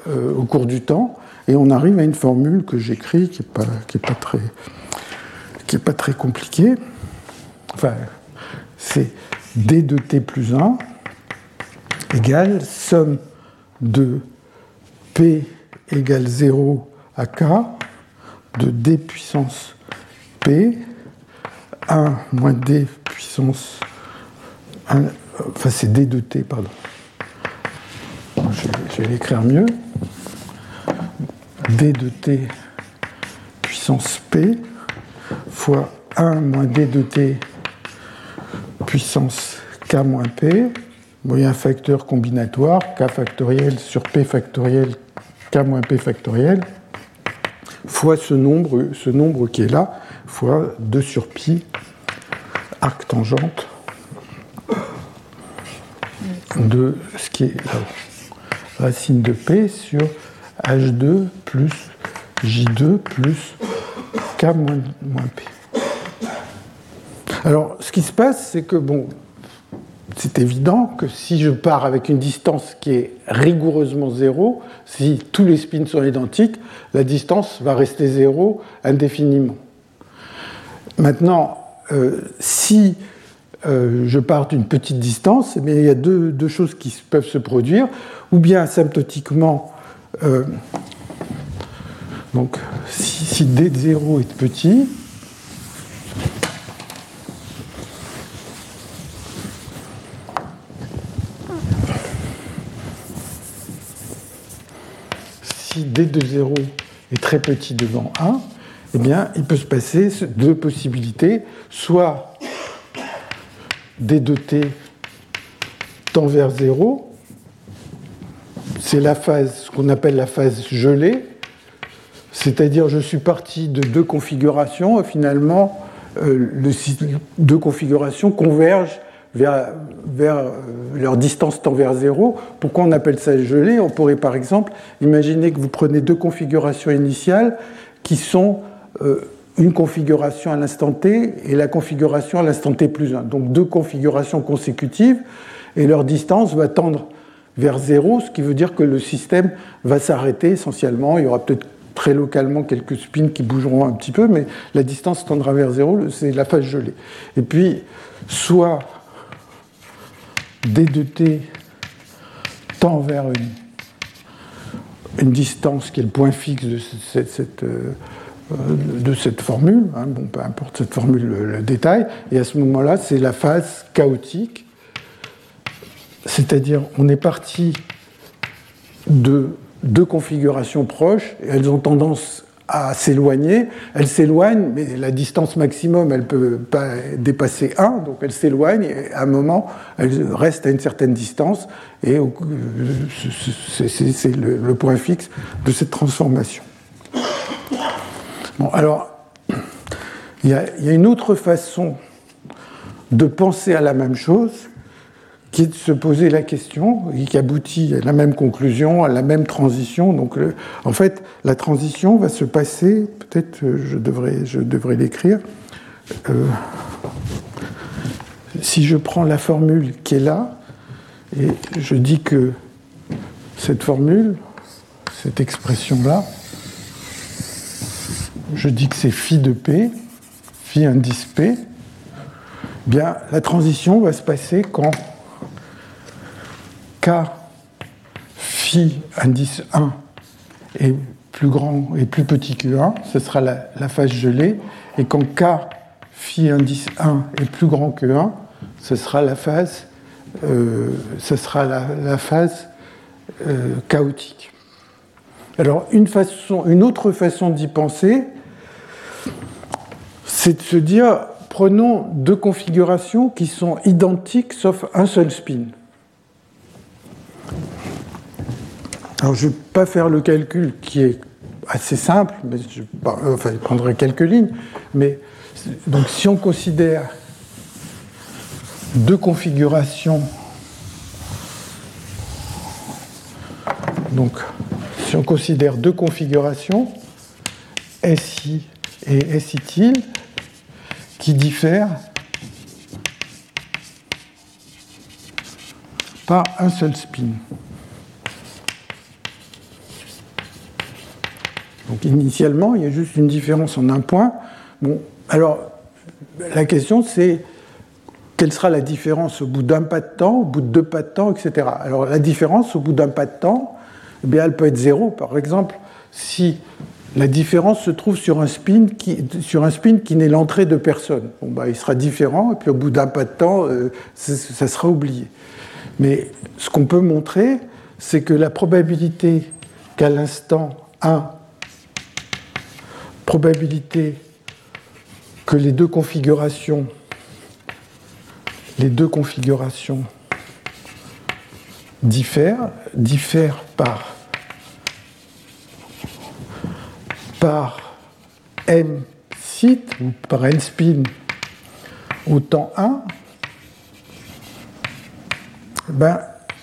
euh, au cours du temps, et on arrive à une formule que j'écris qui n'est pas, très, très compliquée. Enfin, c'est d de t plus 1 égale somme de p égale 0 à k de d puissance p 1 moins d puissance enfin c'est D de T, pardon. Je vais, l'écrire mieux. D de T puissance P fois 1 moins D de T puissance K moins P. Un facteur combinatoire, K factoriel sur P factoriel, K moins P factoriel, fois ce nombre, ce nombre qui est là, fois 2 sur pi, arc tangente de ce qui est la racine de P sur H2 plus J2 plus K moins, P. Alors, ce qui se passe, c'est que, bon, c'est évident que si je pars avec une distance qui est rigoureusement zéro, si tous les spins sont identiques, la distance va rester zéro indéfiniment. Maintenant, euh, si euh, je pars d'une petite distance, mais il y a deux, choses qui peuvent se produire, ou bien asymptotiquement, euh, donc si, d de 0 est petit, si d de 0 est très petit devant 1, eh bien, il peut se passer deux possibilités. Soit d de t tend vers 0. C'est la phase, ce qu'on appelle la phase gelée, c'est-à-dire je suis parti de deux configurations et finalement euh, deux configurations convergent vers, vers euh, leur distance tend vers 0. Pourquoi on appelle ça gelée On pourrait par exemple imaginer que vous prenez deux configurations initiales qui sont euh, une configuration à l'instant t et la configuration à l'instant t plus 1. Donc deux configurations consécutives et leur distance va tendre vers zéro, ce qui veut dire que le système va s'arrêter essentiellement. Il y aura peut-être très localement quelques spins qui bougeront un petit peu, mais la distance tendra vers zéro, c'est la phase gelée. Et puis, soit d de t tend vers une, distance qui est le point fixe de cette, euh, cette formule, hein, bon, peu importe cette formule le, détail, et à ce moment-là, c'est la phase chaotique, c'est-à-dire on est parti de deux configurations proches, et elles ont tendance à s'éloigner. Elles s'éloignent, mais la distance maximum, elle ne peut pas dépasser 1, donc elles s'éloignent, et à un moment, elles restent à une certaine distance, et c'est le point fixe de cette transformation. Bon, alors, il y, a, une autre façon de penser à la même chose, qui est de se poser la question, et qui aboutit à la même conclusion, à la même transition. Donc, en fait, la transition va se passer, peut-être euh, je devrais, l'écrire, euh, si je prends la formule qui est là, et je dis que cette formule, cette expression-là, je dis que c'est phi de P, phi indice P, bien la transition va se passer quand K phi indice 1 est plus grand et plus petit que 1, ce sera la, phase gelée, et quand K phi indice 1 est plus grand que 1, ce sera la phase, euh, ce sera la, phase euh, chaotique. Alors une, façon, une autre façon d'y penser, c'est de se dire, prenons deux configurations qui sont identiques sauf un seul spin. Alors je ne vais pas faire le calcul qui est assez simple, mais je, enfin, je prendrai quelques lignes. Mais donc si on considère deux configurations, donc si on considère deux configurations, SI et SI qui diffèrent par un seul spin. Donc initialement, il y a juste une différence en un point. Bon, alors la question c'est quelle sera la différence au bout d'un pas de temps, au bout de deux pas de temps, etc. Alors la différence au bout d'un pas de temps, eh bien, elle peut être zéro. Par exemple, si la différence se trouve sur un spin qui, n'est l'entrée de personne. Bon, bah, il sera différent, et puis au bout d'un pas de temps, euh, ça sera oublié. Mais ce qu'on peut montrer, c'est que la probabilité qu'à l'instant 1, probabilité que les deux configurations, les deux configurations diffèrent, diffèrent par par m site ou par n spin au temps 1, ben,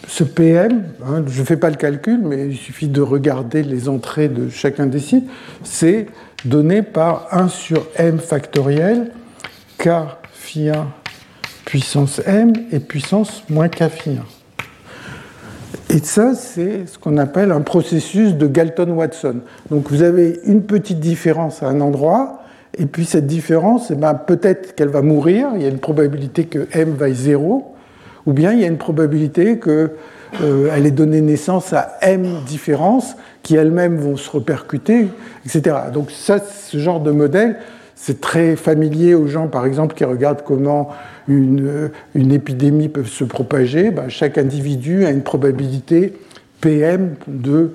ce PM, hein, je ne fais pas le calcul, mais il suffit de regarder les entrées de chacun des sites, c'est donné par 1 sur m factoriel k phi 1 puissance m et puissance moins k phi 1. Et ça, c'est ce qu'on appelle un processus de Galton-Watson. Donc vous avez une petite différence à un endroit, et puis cette différence, eh ben, peut-être qu'elle va mourir, il y a une probabilité que m vaille 0, ou bien il y a une probabilité qu'elle euh, ait donné naissance à m différences qui elles-mêmes vont se repercuter, etc. Donc ça, ce genre de modèle, c'est très familier aux gens, par exemple, qui regardent comment une, une épidémie peut se propager. Ben, chaque individu a une probabilité PM de,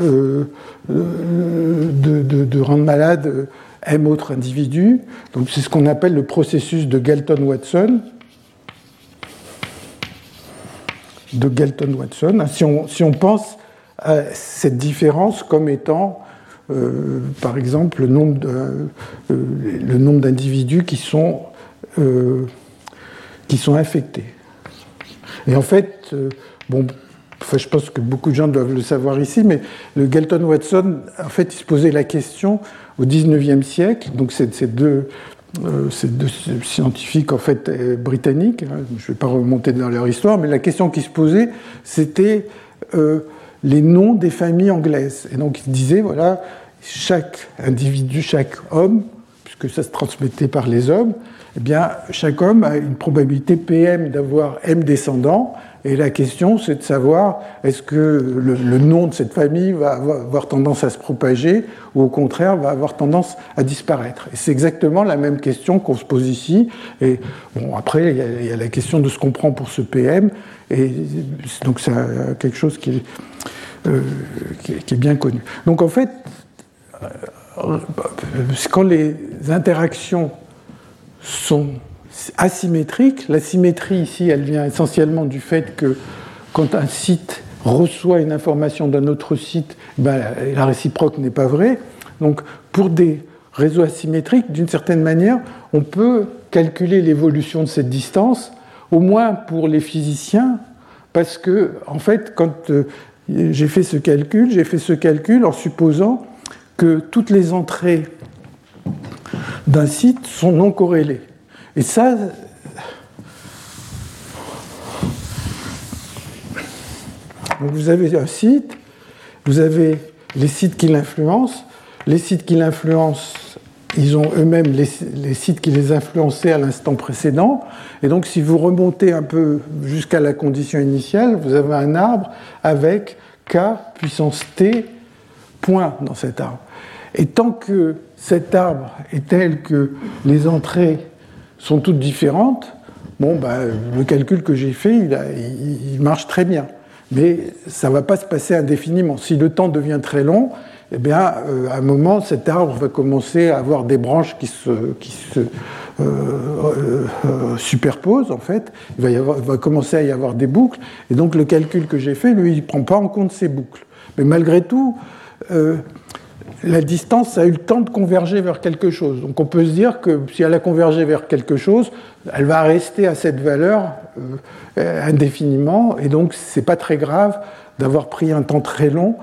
euh, de, de, rendre malade M autres individus. Donc c'est ce qu'on appelle le processus de Galton-Watson. De Galton-Watson. Si on, si on pense à cette différence comme étant euh, par exemple, le nombre, euh, d'individus qui, sont, euh, qui sont infectés. Et en fait, bon, je pense que beaucoup de gens doivent le savoir ici, mais le Galton-Watson, en fait, il se posait la question au 19e siècle, donc ces deux scientifiques en fait britanniques. Hein. je ne vais pas remonter dans leur histoire, mais la question qui se posait, c'était les noms des familles anglaises. Et donc ils disaient voilà, chaque individu, chaque homme, puisque ça se transmettait par les hommes, eh bien, chaque homme a une probabilité PM d'avoir M descendants. Et la question, c'est de savoir est-ce que le, nom de cette famille va avoir, tendance à se propager ou au contraire va avoir tendance à disparaître? Et c'est exactement la même question qu'on se pose ici. Et bon, après, il y, a, la question de ce qu'on prend pour ce PM. Et donc, c'est quelque chose qui est, euh, qui est bien connu. Donc, en fait, euh, quand les interactions sont asymétriques. La symétrie ici, elle vient essentiellement du fait que quand un site reçoit une information d'un autre site, ben, la réciproque n'est pas vraie. Donc pour des réseaux asymétriques, d'une certaine manière, on peut calculer l'évolution de cette distance, au moins pour les physiciens, parce que, en fait, quand euh, j'ai fait ce calcul, j'ai fait ce calcul en supposant que toutes les entrées d'un site sont non corrélés. Et ça, vous avez un site, vous avez les sites qui l'influencent. Les sites qui l'influencent, ils ont eux-mêmes les, les, sites qui les influençaient à l'instant précédent. Et donc, si vous remontez un peu jusqu'à la condition initiale, vous avez un arbre avec k puissance t points dans cet arbre. Et tant que cet arbre est tel que les entrées sont toutes différentes, bon, ben, le calcul que j'ai fait, il, marche très bien. Mais ça ne va pas se passer indéfiniment. Si le temps devient très long, eh bien, euh, à un moment, cet arbre va commencer à avoir des branches qui se, qui se euh, euh, superposent, en fait. Il va, va, commencer à y avoir des boucles. Et donc, le calcul que j'ai fait, lui, il ne prend pas en compte ces boucles. Mais malgré tout, la distance a eu le temps de converger vers quelque chose. Donc on peut se dire que si elle a convergé vers quelque chose, elle va rester à cette valeur euh, indéfiniment, et donc c'est pas très grave d'avoir pris un temps très long,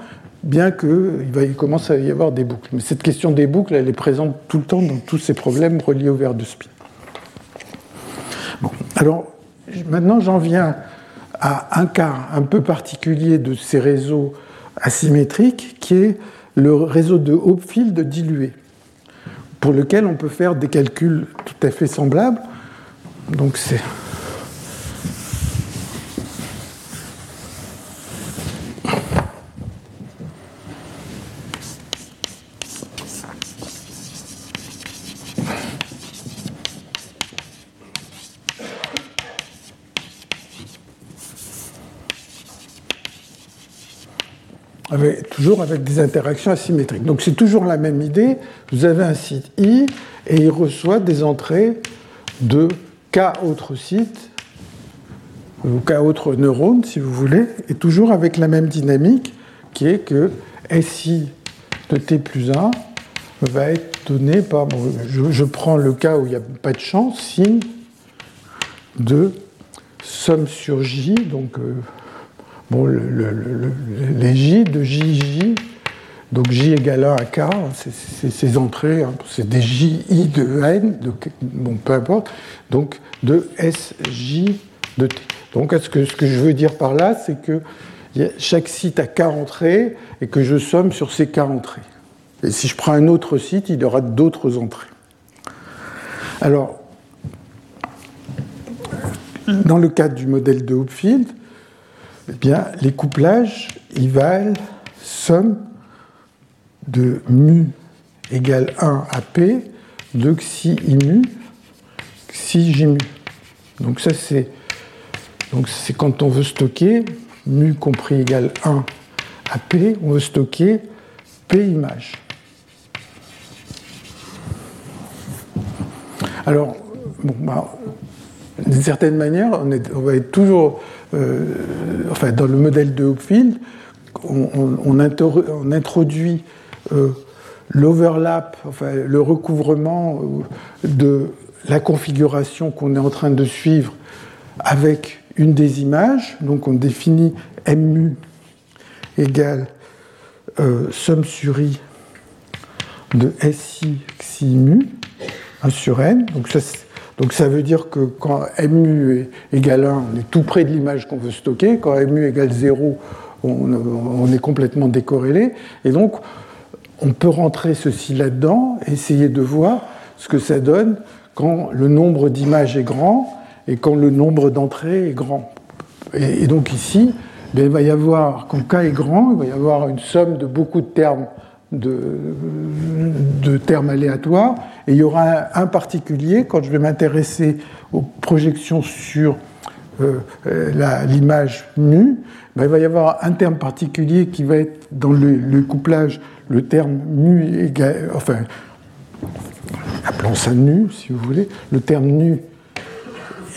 bien qu'il il commence à y avoir des boucles. Mais cette question des boucles, elle est présente tout le temps dans tous ces problèmes reliés au verre de spin. Bon, alors maintenant j'en viens à un cas un peu particulier de ces réseaux asymétriques, qui est le réseau de Hopfield dilué, pour lequel on peut faire des calculs tout à fait semblables. Donc c'est toujours avec des interactions asymétriques. Donc c'est toujours la même idée. Vous avez un site I et il reçoit des entrées de K autres sites, ou K autres neurones si vous voulez, et toujours avec la même dynamique qui est que SI de T plus 1 va être donné par, je, prends le cas où il n'y a pas de chance, signe de somme sur J, donc euh, Bon, les J de JJ, donc J égale 1 à K, c'est ces entrées, hein, c'est des JI de N, de, bon, peu importe, donc de SJ de T. Donc ce que, ce que je veux dire par là, c'est que chaque site a K entrées et que je somme sur ces K entrées. Et si je prends un autre site, il y aura d'autres entrées. Alors, dans le cadre du modèle de Hopfield, eh bien, les couplages, ils valent somme de mu égale 1 à p de xi i mu, xi j mu. Donc ça c'est donc c'est quand on veut stocker mu compris égale 1 à p, on veut stocker p images. Alors, bah, d'une certaine manière, on, on va être toujours enfin, dans le modèle de Hopfield, on, introduit euh, l'overlap, enfin, le recouvrement euh, de la configuration qu'on est en train de suivre avec une des images. Donc on définit mu égale somme sur i de si xi mu. 1 sur n. Donc ça, donc ça veut dire que quand mu égale 1, on est tout près de l'image qu'on veut stocker. Quand mu égale 0, on, est complètement décorrélé. Et donc, on peut rentrer ceci là-dedans essayer de voir ce que ça donne quand le nombre d'images est grand et quand le nombre d'entrées est grand. Et, donc ici, ben, il va y avoir, quand k est grand, il va y avoir une somme de beaucoup de termes de, termes aléatoires. Et il y aura un, particulier, quand je vais m'intéresser aux projections sur euh, l'image mu, ben, il va y avoir un terme particulier qui va être dans le, couplage le terme mu égal, enfin, appelons ça nu si vous voulez, le terme nu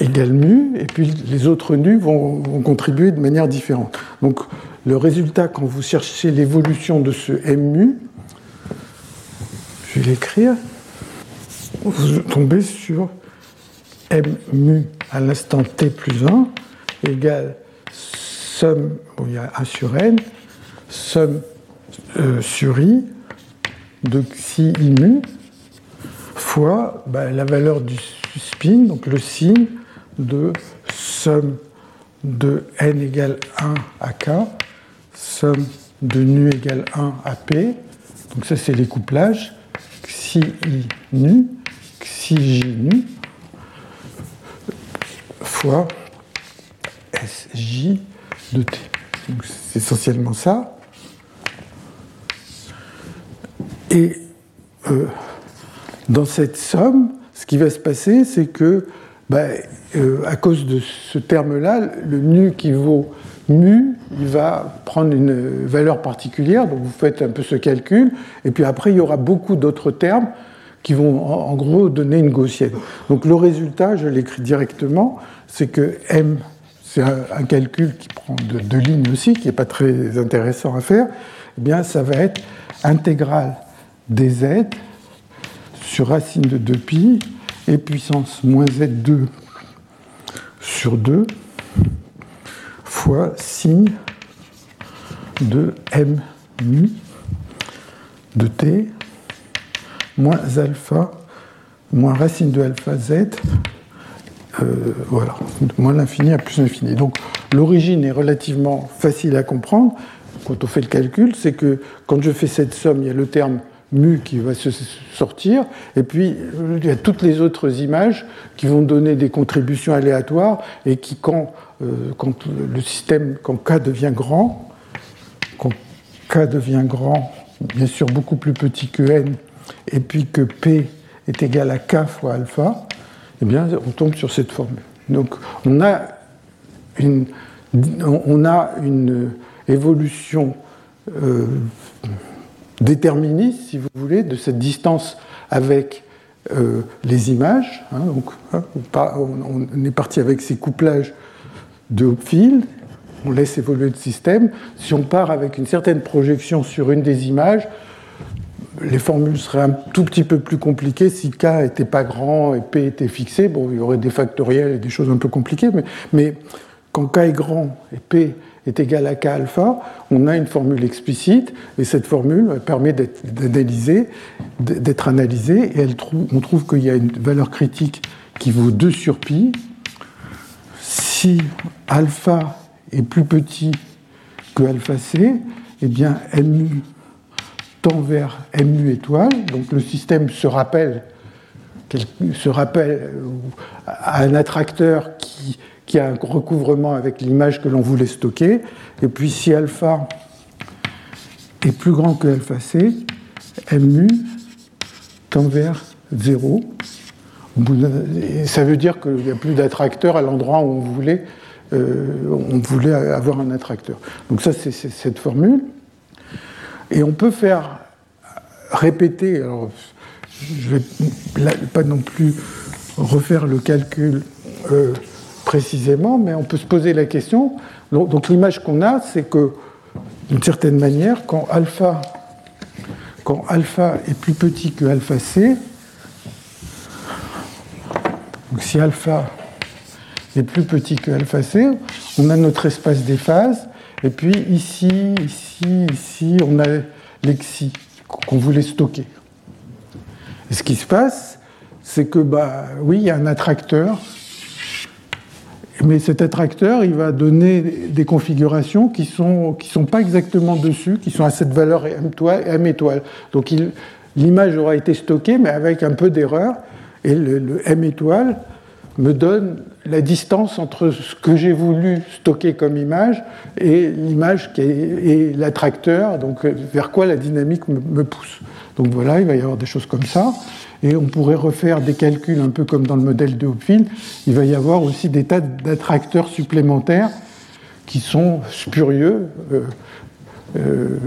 égale mu, et puis les autres nus vont, vont contribuer de manière différente. Donc le résultat, quand vous cherchez l'évolution de ce mu, je vais l'écrire, vous tombez sur mu à l'instant t plus 1 égale somme, il y a 1 sur n, somme euh, sur i de xi i mu fois ben, la valeur du spin, donc le signe de somme de n égale 1 à k somme de nu égale 1 à P. Donc ça, c'est les couplages. Xi I nu, J nu, fois SJ de T. c'est essentiellement ça. Et euh, dans cette somme, ce qui va se passer, c'est que, bah, euh, à cause de ce terme-là, le nu qui vaut mu, il va prendre une valeur particulière, donc vous faites un peu ce calcul, et puis après il y aura beaucoup d'autres termes qui vont en gros donner une gaussienne. Donc le résultat, je l'écris directement, c'est que m, c'est un, calcul qui prend deux lignes aussi, qui n'est pas très intéressant à faire, eh bien ça va être intégrale des z sur racine de 2pi et puissance moins z2 sur 2 fois signe de m mu de t moins alpha moins racine de alpha z, euh, voilà, moins l'infini à plus l'infini. Donc l'origine est relativement facile à comprendre quand on fait le calcul, c'est que quand je fais cette somme, il y a le terme mu qui va se sortir, et puis il y a toutes les autres images qui vont donner des contributions aléatoires et qui, quand, euh, quand le système, quand K devient grand, quand K devient grand, bien sûr beaucoup plus petit que N, et puis que P est égal à K fois alpha, eh bien on tombe sur cette formule. Donc on a une, on a une évolution euh, déterministe, si vous voulez, de cette distance avec euh, les images. Hein, donc, hein, on, est parti avec ces couplages de Hopfield, on laisse évoluer le système. Si on part avec une certaine projection sur une des images, les formules seraient un tout petit peu plus compliquées si K n'était pas grand et P était fixé. Bon, il y aurait des factoriels et des choses un peu compliquées, mais, quand K est grand et P est égal à K alpha, on a une formule explicite, et cette formule permet d'analyser, d'être analysée, et on trouve qu'il y a une valeur critique qui vaut 2 sur pi. Si alpha est plus petit que alpha c, eh bien mu tend vers mu étoile, donc le système se rappelle, se rappelle à un attracteur qui qui a un recouvrement avec l'image que l'on voulait stocker. Et puis si alpha est plus grand que alpha c, mu tend vers 0. Ça veut dire qu'il n'y a plus d'attracteur à l'endroit où on voulait, euh, on voulait avoir un attracteur. Donc ça, c'est cette formule. Et on peut faire répéter, alors je ne vais pas non plus refaire le calcul euh, précisément, mais on peut se poser la question. Donc, l'image qu'on a, c'est que, d'une certaine manière, quand alpha, quand alpha est plus petit que alpha c, donc si alpha est plus petit que alpha c, on a notre espace des phases, et puis ici, ici, ici, on a l'exi qu'on voulait stocker. Et ce qui se passe, c'est que, bah, oui, il y a un attracteur, mais cet attracteur, il va donner des configurations qui ne sont, qui sont pas exactement dessus, qui sont à cette valeur M étoile. Donc l'image aura été stockée, mais avec un peu d'erreur, et le, M étoile me donne la distance entre ce que j'ai voulu stocker comme image et l'image qui est, l'attracteur, donc vers quoi la dynamique me pousse. Donc voilà, il va y avoir des choses comme ça. Et on pourrait refaire des calculs un peu comme dans le modèle de Hopfield. Il va y avoir aussi des tas d'attracteurs supplémentaires qui sont spurieux euh, euh,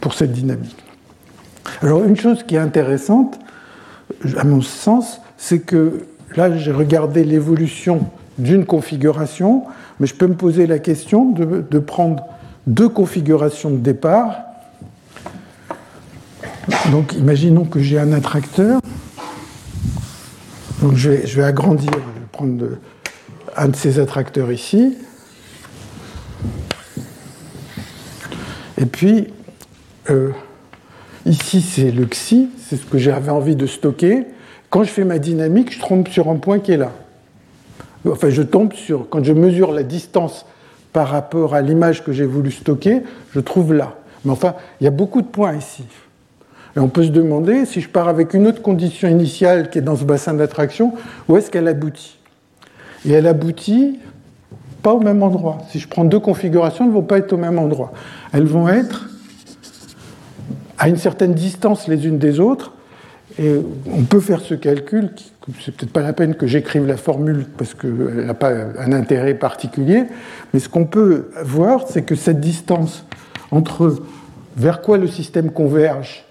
pour cette dynamique. Alors une chose qui est intéressante, à mon sens, c'est que là j'ai regardé l'évolution d'une configuration, mais je peux me poser la question de prendre deux configurations de départ donc imaginons que j'ai un attracteur. Donc je vais, agrandir, je vais prendre un de ces attracteurs ici. Et puis, euh, ici c'est le xi, c'est ce que j'avais envie de stocker. Quand je fais ma dynamique, je tombe sur un point qui est là. Enfin, je tombe sur, quand je mesure la distance par rapport à l'image que j'ai voulu stocker, je trouve là. Mais enfin, il y a beaucoup de points ici. Et on peut se demander, si je pars avec une autre condition initiale qui est dans ce bassin d'attraction, où est-ce qu'elle aboutit? Et elle aboutit pas au même endroit. Si je prends deux configurations, elles ne vont pas être au même endroit. Elles vont être à une certaine distance les unes des autres. Et on peut faire ce calcul, c'est peut-être pas la peine que j'écrive la formule parce qu'elle n'a pas un intérêt particulier, mais ce qu'on peut voir, c'est que cette distance entre vers quoi le système converge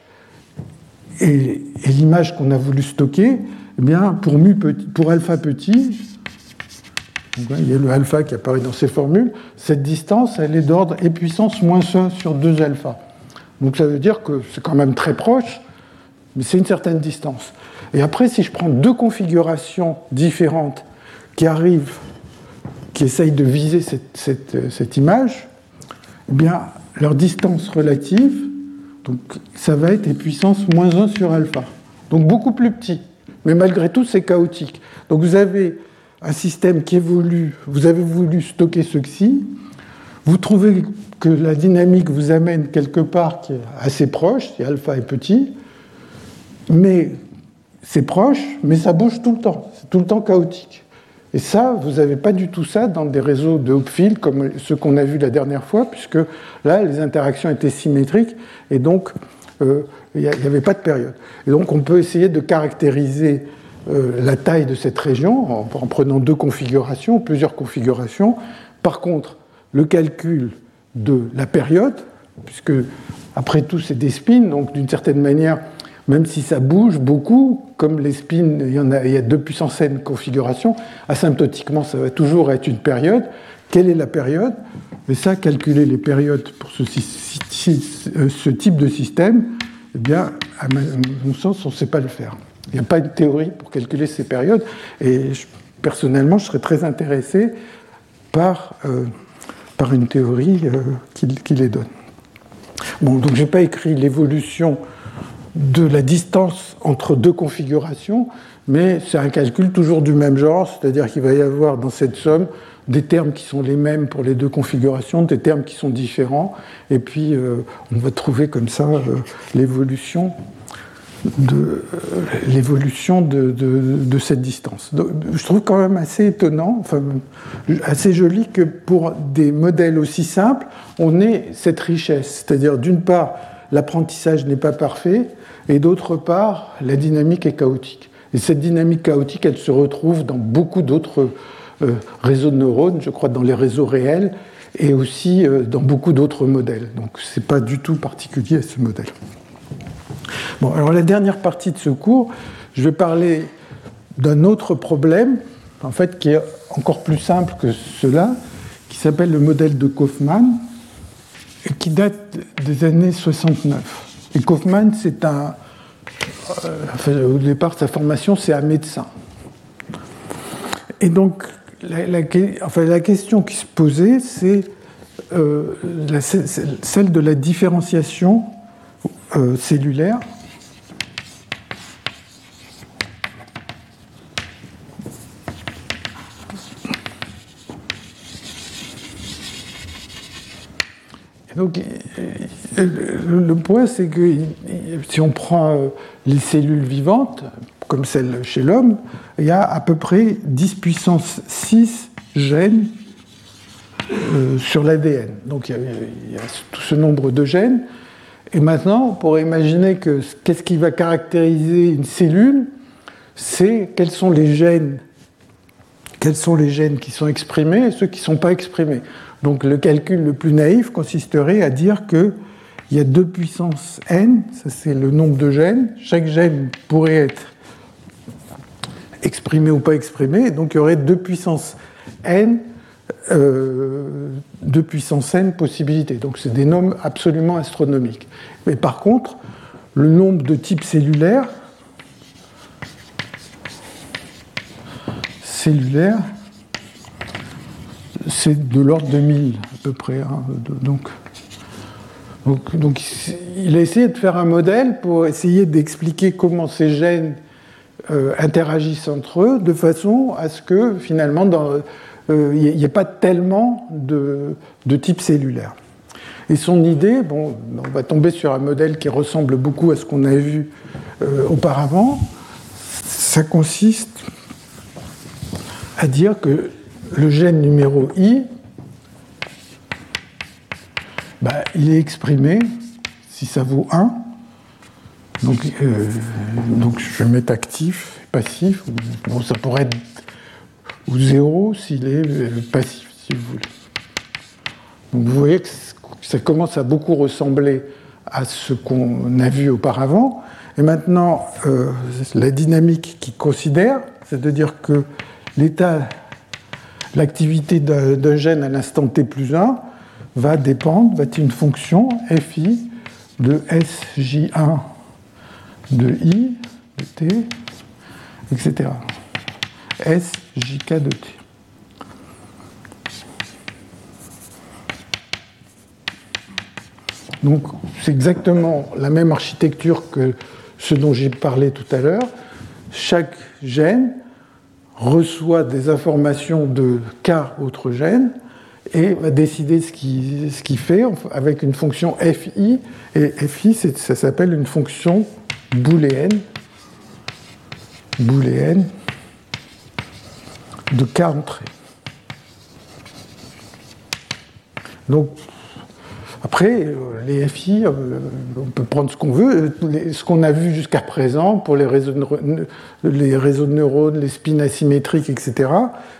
et, l'image qu'on a voulu stocker, eh bien, pour, petit, pour alpha petit, il y a le alpha qui apparaît dans ces formules, cette distance, elle est d'ordre et puissance moins 1 sur 2 alpha. Donc ça veut dire que c'est quand même très proche, mais c'est une certaine distance. Et après, si je prends deux configurations différentes qui arrivent, qui essayent de viser cette, cette image, eh bien, leur distance relative, donc ça va être puissance moins 1 sur alpha. Donc beaucoup plus petit. Mais malgré tout, c'est chaotique. Donc vous avez un système qui évolue, vous avez voulu stocker ce ci, vous trouvez que la dynamique vous amène quelque part qui est assez proche, si alpha est petit, mais c'est proche, mais ça bouge tout le temps, c'est tout le temps chaotique. Et ça, vous n'avez pas du tout ça dans des réseaux de Hopfield comme ceux qu'on a vus la dernière fois, puisque là, les interactions étaient symétriques et donc euh, il n'y avait pas de période. Et donc on peut essayer de caractériser euh, la taille de cette région en, en, prenant deux configurations, plusieurs configurations. Par contre, le calcul de la période, puisque après tout c'est des spins, donc d'une certaine manière, même si ça bouge beaucoup, comme les spins, il y, a, deux puissance n configurations, asymptotiquement, ça va toujours être une période. Quelle est la période? Mais ça, calculer les périodes pour ce, ce type de système, eh bien, à mon sens, on ne sait pas le faire. Il n'y a pas de théorie pour calculer ces périodes. Et personnellement, je serais très intéressé par, euh, une théorie euh, qui, qui, les donne. Bon, donc je n'ai pas écrit l'évolution de la distance entre deux configurations, mais c'est un calcul toujours du même genre, c'est-à-dire qu'il va y avoir dans cette somme des termes qui sont les mêmes pour les deux configurations, des termes qui sont différents, et puis euh, on va trouver comme ça euh, l'évolution de, euh, de, cette distance. je trouve quand même assez étonnant, enfin, assez joli que pour des modèles aussi simples, on ait cette richesse, c'est-à-dire d'une part l'apprentissage n'est pas parfait, et d'autre part, la dynamique est chaotique. Et cette dynamique chaotique, elle se retrouve dans beaucoup d'autres euh, réseaux de neurones, je crois dans les réseaux réels, et aussi euh, dans beaucoup d'autres modèles. Donc ce n'est pas du tout particulier à ce modèle. Bon, alors la dernière partie de ce cours, je vais parler d'un autre problème, en fait, qui est encore plus simple que cela, qui s'appelle le modèle de Kaufmann, qui date des années 69. Et Kaufmann, c'est un. Euh, au départ, sa formation, c'est un médecin. Et donc, la, enfin, la question qui se posait, c'est euh, celle de la différenciation euh, cellulaire. Donc, le point, c'est que si on prend les cellules vivantes, comme celle chez l'homme, il y a à peu près 10 puissance 6 gènes euh, sur l'ADN. Donc il y, a, tout ce nombre de gènes. Et maintenant, on pourrait imaginer que qu'est-ce qui va caractériser une cellule C'est quels sont les gènes quels sont les gènes qui sont exprimés et ceux qui ne sont pas exprimés. Donc le calcul le plus naïf consisterait à dire qu'il y a 2 puissance n, ça c'est le nombre de gènes. Chaque gène pourrait être exprimé ou pas exprimé, donc il y aurait 2 puissance n euh, n possibilités. Donc c'est des nombres absolument astronomiques. Mais par contre, le nombre de types cellulaires, cellulaires, c'est de l'ordre de 1000 à peu près. Hein, donc, il a essayé de faire un modèle pour essayer d'expliquer comment ces gènes euh, interagissent entre eux de façon à ce que finalement dans il euh, n'y ait pas tellement de, types cellulaires. Et son idée, bon, on va tomber sur un modèle qui ressemble beaucoup à ce qu'on a vu euh, auparavant, ça consiste à dire que le gène numéro I, bah, il est exprimé si ça vaut 1. Donc, euh, donc je vais mettre actif, passif. Bon, ça pourrait être ou zéro s'il est euh, passif, si vous voulez. Donc vous voyez que ça commence à beaucoup ressembler à ce qu'on a vu auparavant. Et maintenant, euh, la dynamique qui considère, c'est de dire que l'état, l'activité d'un gène à l'instant t plus 1 va dépendre, va être une fonction fi de sj1 de i, de t, etc. S JK de T. Donc c'est exactement la même architecture que ce dont j'ai parlé tout à l'heure. Chaque gène reçoit des informations de K autres gènes et va décider ce qu'il fait avec une fonction FI. Et FI, ça s'appelle une fonction booléenne. Booléenne de cas entrées. Donc, après, euh, les FI, euh, on peut prendre ce qu'on veut. Ce qu'on a vu jusqu'à présent pour les réseaux, de, les réseaux de neurones, les spins asymétriques, etc.,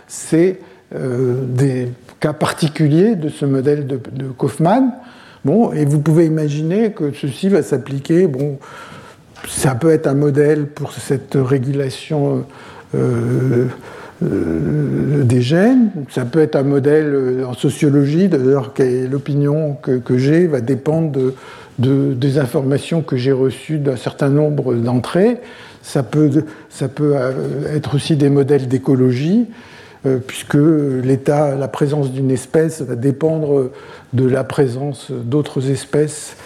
c'est euh, des cas particuliers de ce modèle de, de, Kaufmann. Bon, et vous pouvez imaginer que ceci va s'appliquer. Bon, ça peut être un modèle pour cette régulation. Des gènes. Ça peut être un modèle euh, en sociologie, d'ailleurs, l'opinion que, j'ai va dépendre de, des informations que j'ai reçues d'un certain nombre d'entrées. Ça peut, ça peut euh, être aussi des modèles d'écologie, puisque l'état, la présence d'une espèce va dépendre de la présence d'autres espèces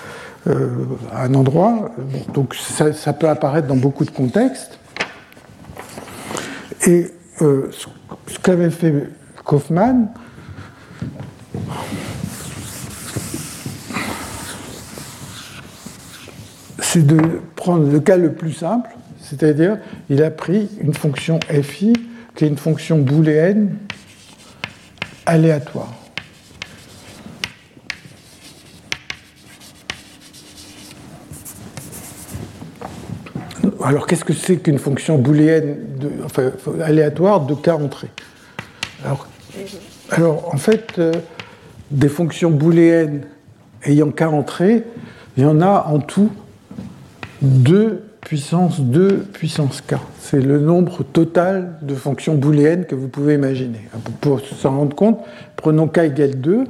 à un endroit. Donc ça, ça peut apparaître dans beaucoup de contextes. Et euh, ce qu'avait fait Kaufmann, c'est de prendre le cas le plus simple, c'est-à-dire il a pris une fonction fi qui est une fonction booléenne aléatoire. Alors, qu'est-ce que c'est qu'une fonction booléenne aléatoire de cas entrée alors, en fait, euh, des fonctions booléennes ayant cas entrée, il y en a en tout 2 puissance 2 puissance k. C'est le nombre total de fonctions booléennes que vous pouvez imaginer. Pour s'en rendre compte, prenons k égale 2.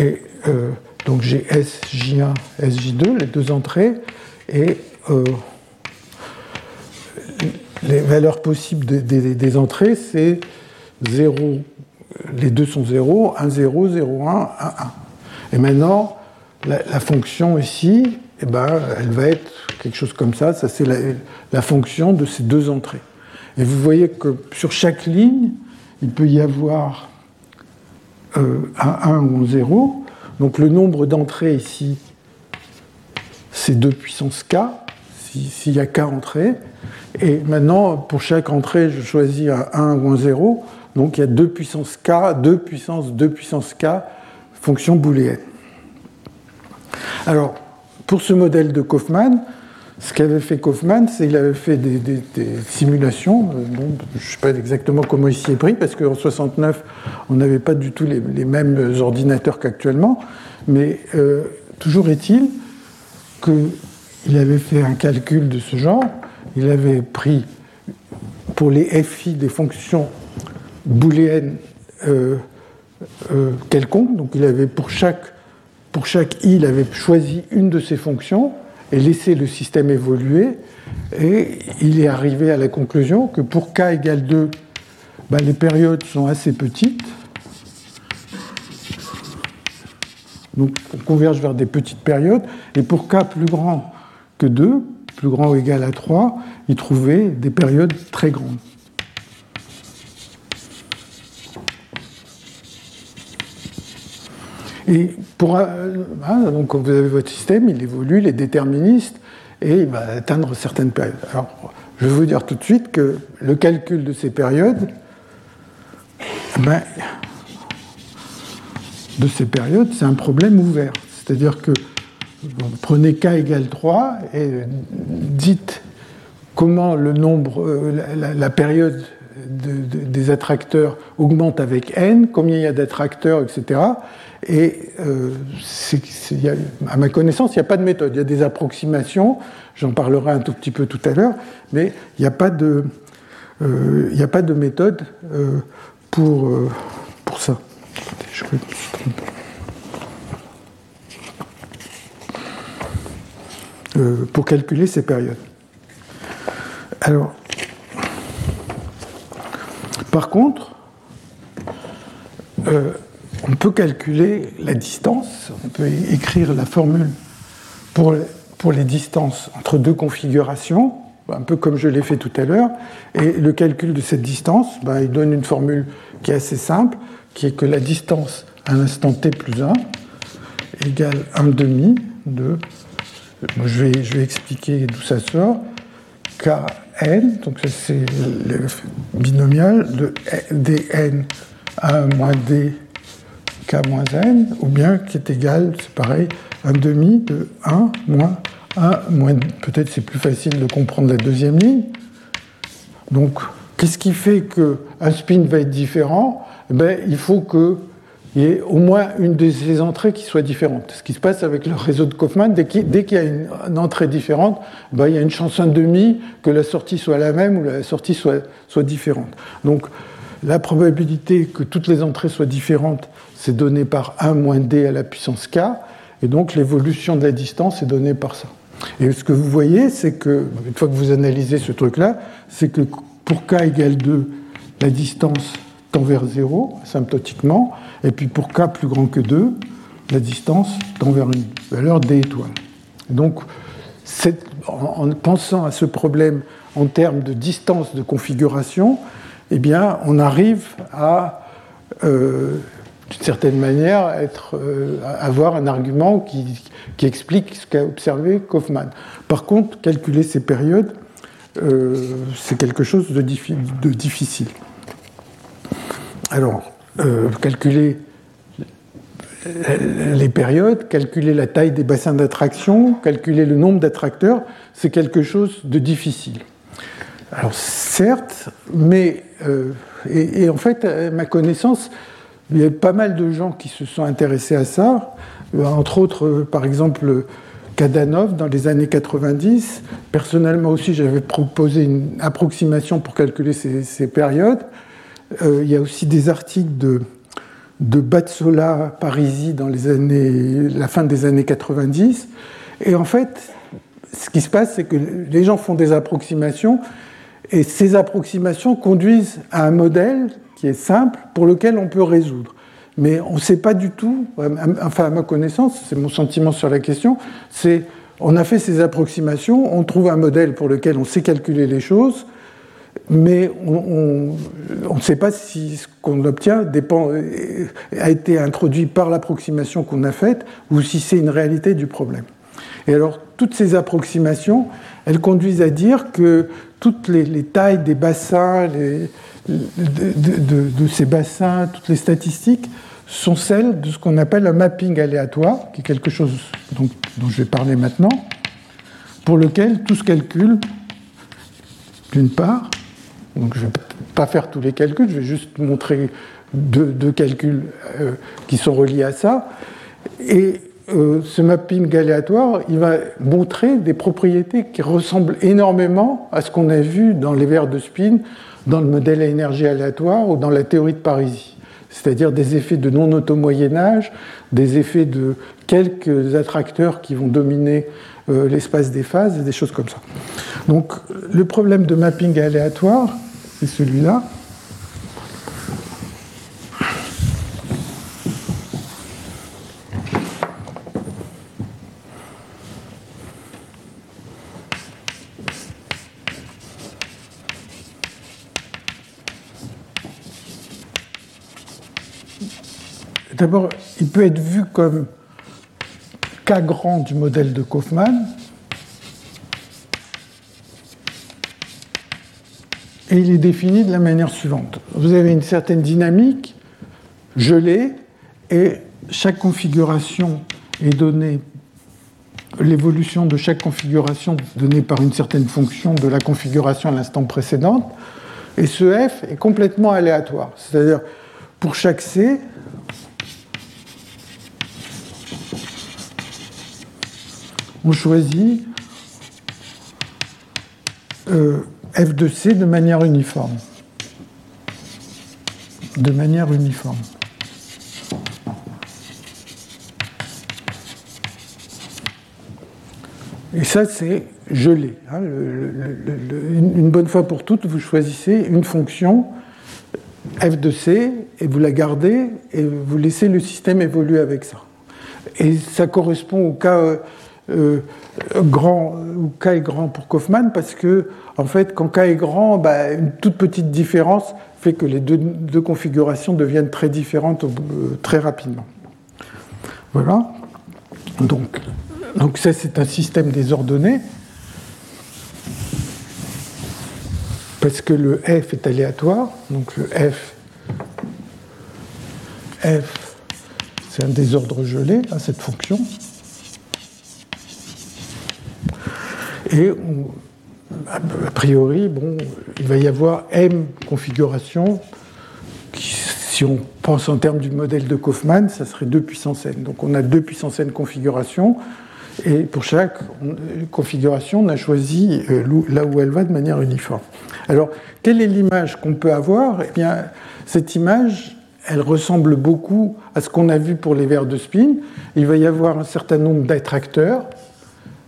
Et euh, donc j'ai SJ1, SJ2, les deux entrées et euh, les valeurs possibles des, entrées, c'est 0, les deux sont 0, 1, 0, 0, 1, 1, 1. Et maintenant, la, fonction ici, eh ben, elle va être quelque chose comme ça, ça c'est la, fonction de ces deux entrées. Et vous voyez que sur chaque ligne, il peut y avoir à 1 ou 0. Donc le nombre d'entrées ici, c'est 2 puissance k, s'il y a k entrées. Et maintenant, pour chaque entrée, je choisis un 1 ou un 0. Donc il y a 2 puissance k, 2 puissance 2 puissance k, fonction booléenne. Alors, pour ce modèle de Kaufmann, ce qu'avait fait Kaufmann, c'est qu'il avait fait des, simulations. Euh, je ne sais pas exactement comment il s'y est pris, parce qu'en 69, on n'avait pas du tout les, mêmes ordinateurs qu'actuellement. Mais euh, toujours est-il qu'il avait fait un calcul de ce genre. Il avait pris pour les FI des fonctions booléennes euh, quelconques. Donc il avait pour chaque, pour chaque i, il avait choisi une de ces fonctions et laisser le système évoluer. Et il est arrivé à la conclusion que pour k égale 2, ben, les périodes sont assez petites. Donc on converge vers des petites périodes. Et pour k plus grand que 2, plus grand ou égal à 3, il trouvait des périodes très grandes. Et pour, hein, donc vous avez votre système, il évolue, il est déterministe, et il va atteindre certaines périodes. Alors, je vais vous dire tout de suite que le calcul de ces périodes, ben, de ces périodes, c'est un problème ouvert. C'est-à-dire que prenez k égale 3 et dites comment le nombre, euh, la, période des attracteurs augmente avec n, combien il y a d'attracteurs, etc. Et euh, à ma connaissance, il n'y a pas de méthode. Il y a des approximations, j'en parlerai un tout petit peu tout à l'heure, mais il n'y a, pas de, euh, a pas de méthode pour, Je pour calculer ces périodes. Alors, par contre, on peut calculer la distance, on peut écrire la formule pour, les distances entre deux configurations, un peu comme je l'ai fait tout à l'heure, et le calcul de cette distance, ben, il donne une formule qui est assez simple, qui est que la distance à l'instant t plus 1 égale 1 demi de, je, vais, expliquer d'où ça sort, kn, donc c'est le binomial de dn 1 moins d k moins n, ou bien qui est égal, c'est pareil, 1 demi de 1 moins 1 moins... Peut-être c'est plus facile de comprendre la deuxième ligne. Donc, qu'est-ce qui fait qu'un spin va être différent? Ben, Il faut qu'il y ait au moins une de ces entrées qui soit différente. Ce qui se passe avec le réseau de Kaufmann, dès qu'il y a une, entrée différente, ben, il y a une chance 1 demi que la sortie soit la même ou la sortie soit différente. Donc, la probabilité que toutes les entrées soient différentes, c'est donné par 1 moins d à la puissance k, et donc l'évolution de la distance est donnée par ça. Et ce que vous voyez, c'est que, une fois que vous analysez ce truc-là, c'est que pour k égale 2, la distance tend vers 0, asymptotiquement, et puis pour k plus grand que 2, la distance tend vers une valeur d étoile. Donc, en pensant à ce problème en termes de distance de configuration, eh bien, on arrive à euh, d'une certaine manière, euh, avoir un argument qui, explique ce qu'a observé Kaufmann. Par contre, calculer ces périodes, euh, c'est quelque chose de, difficile. Alors, euh, calculer les périodes, calculer la taille des bassins d'attraction, calculer le nombre d'attracteurs, c'est quelque chose de difficile. Alors certes, mais et, en fait, à ma connaissance, il y a pas mal de gens qui se sont intéressés à ça, euh, entre autres, euh, par exemple, Kadanov dans les années 90. Personnellement aussi, j'avais proposé une approximation pour calculer ces, périodes. Euh, il y a aussi des articles de, de Batsola Parisi dans la fin des années 90. Et en fait, ce qui se passe, c'est que les gens font des approximations et ces approximations conduisent à un modèle qui est simple, pour lequel on peut résoudre. Mais on ne sait pas du tout, enfin à ma connaissance, c'est mon sentiment sur la question, c'est on a fait ces approximations, on trouve un modèle pour lequel on sait calculer les choses, mais on ne sait pas si ce qu'on obtient dépend, a été introduit par l'approximation qu'on a faite ou si c'est une réalité du problème. Et alors, toutes ces approximations, elles conduisent à dire que toutes les, tailles des bassins, de, ces bassins, toutes les statistiques sont celles de ce qu'on appelle un mapping aléatoire, qui est quelque chose dont, dont je vais parler maintenant, pour lequel tout se calcule, d'une part, donc je ne vais pas faire tous les calculs, je vais juste montrer deux, calculs euh, qui sont reliés à ça. Et euh, ce mapping aléatoire, il va montrer des propriétés qui ressemblent énormément à ce qu'on a vu dans les verres de spin, dans le modèle à énergie aléatoire ou dans la théorie de Parisie. C'est-à-dire des effets de non-auto-moyen-âge, des effets de quelques attracteurs qui vont dominer euh, l'espace des phases et des choses comme ça. Donc le problème de mapping aléatoire, c'est celui-là. D'abord, il peut être vu comme K grand du modèle de Kaufmann. Et il est défini de la manière suivante. Vous avez une certaine dynamique gelée et chaque configuration est donnée, l'évolution de chaque configuration donnée par une certaine fonction de la configuration à l'instant précédente. Et ce f est complètement aléatoire. C'est-à-dire, pour chaque c, on choisit euh, f de c de manière uniforme. De manière uniforme. Et ça, c'est gelé. Hein, une bonne fois pour toutes, vous choisissez une fonction f de c et vous la gardez et vous laissez le système évoluer avec ça. Et ça correspond au cas euh, grand, ou K est grand pour Kaufmann, parce que, en fait, quand K est grand, bah, une toute petite différence fait que les deux, configurations deviennent très différentes euh, très rapidement. Voilà. Donc, donc ça, c'est un système désordonné. Parce que le f est aléatoire, donc le f, f, c'est un désordre gelé, à cette fonction. Et a priori, bon, il va y avoir M configurations. si on pense en termes du modèle de Kaufmann, ça serait 2 puissance n. Donc on a 2 puissance n configurations. Et pour chaque configuration, on a choisi euh, là où elle va de manière uniforme. Alors, quelle est l'image qu'on peut avoir? Eh bien, cette image, elle ressemble beaucoup à ce qu'on a vu pour les verres de spin. Il va y avoir un certain nombre d'attracteurs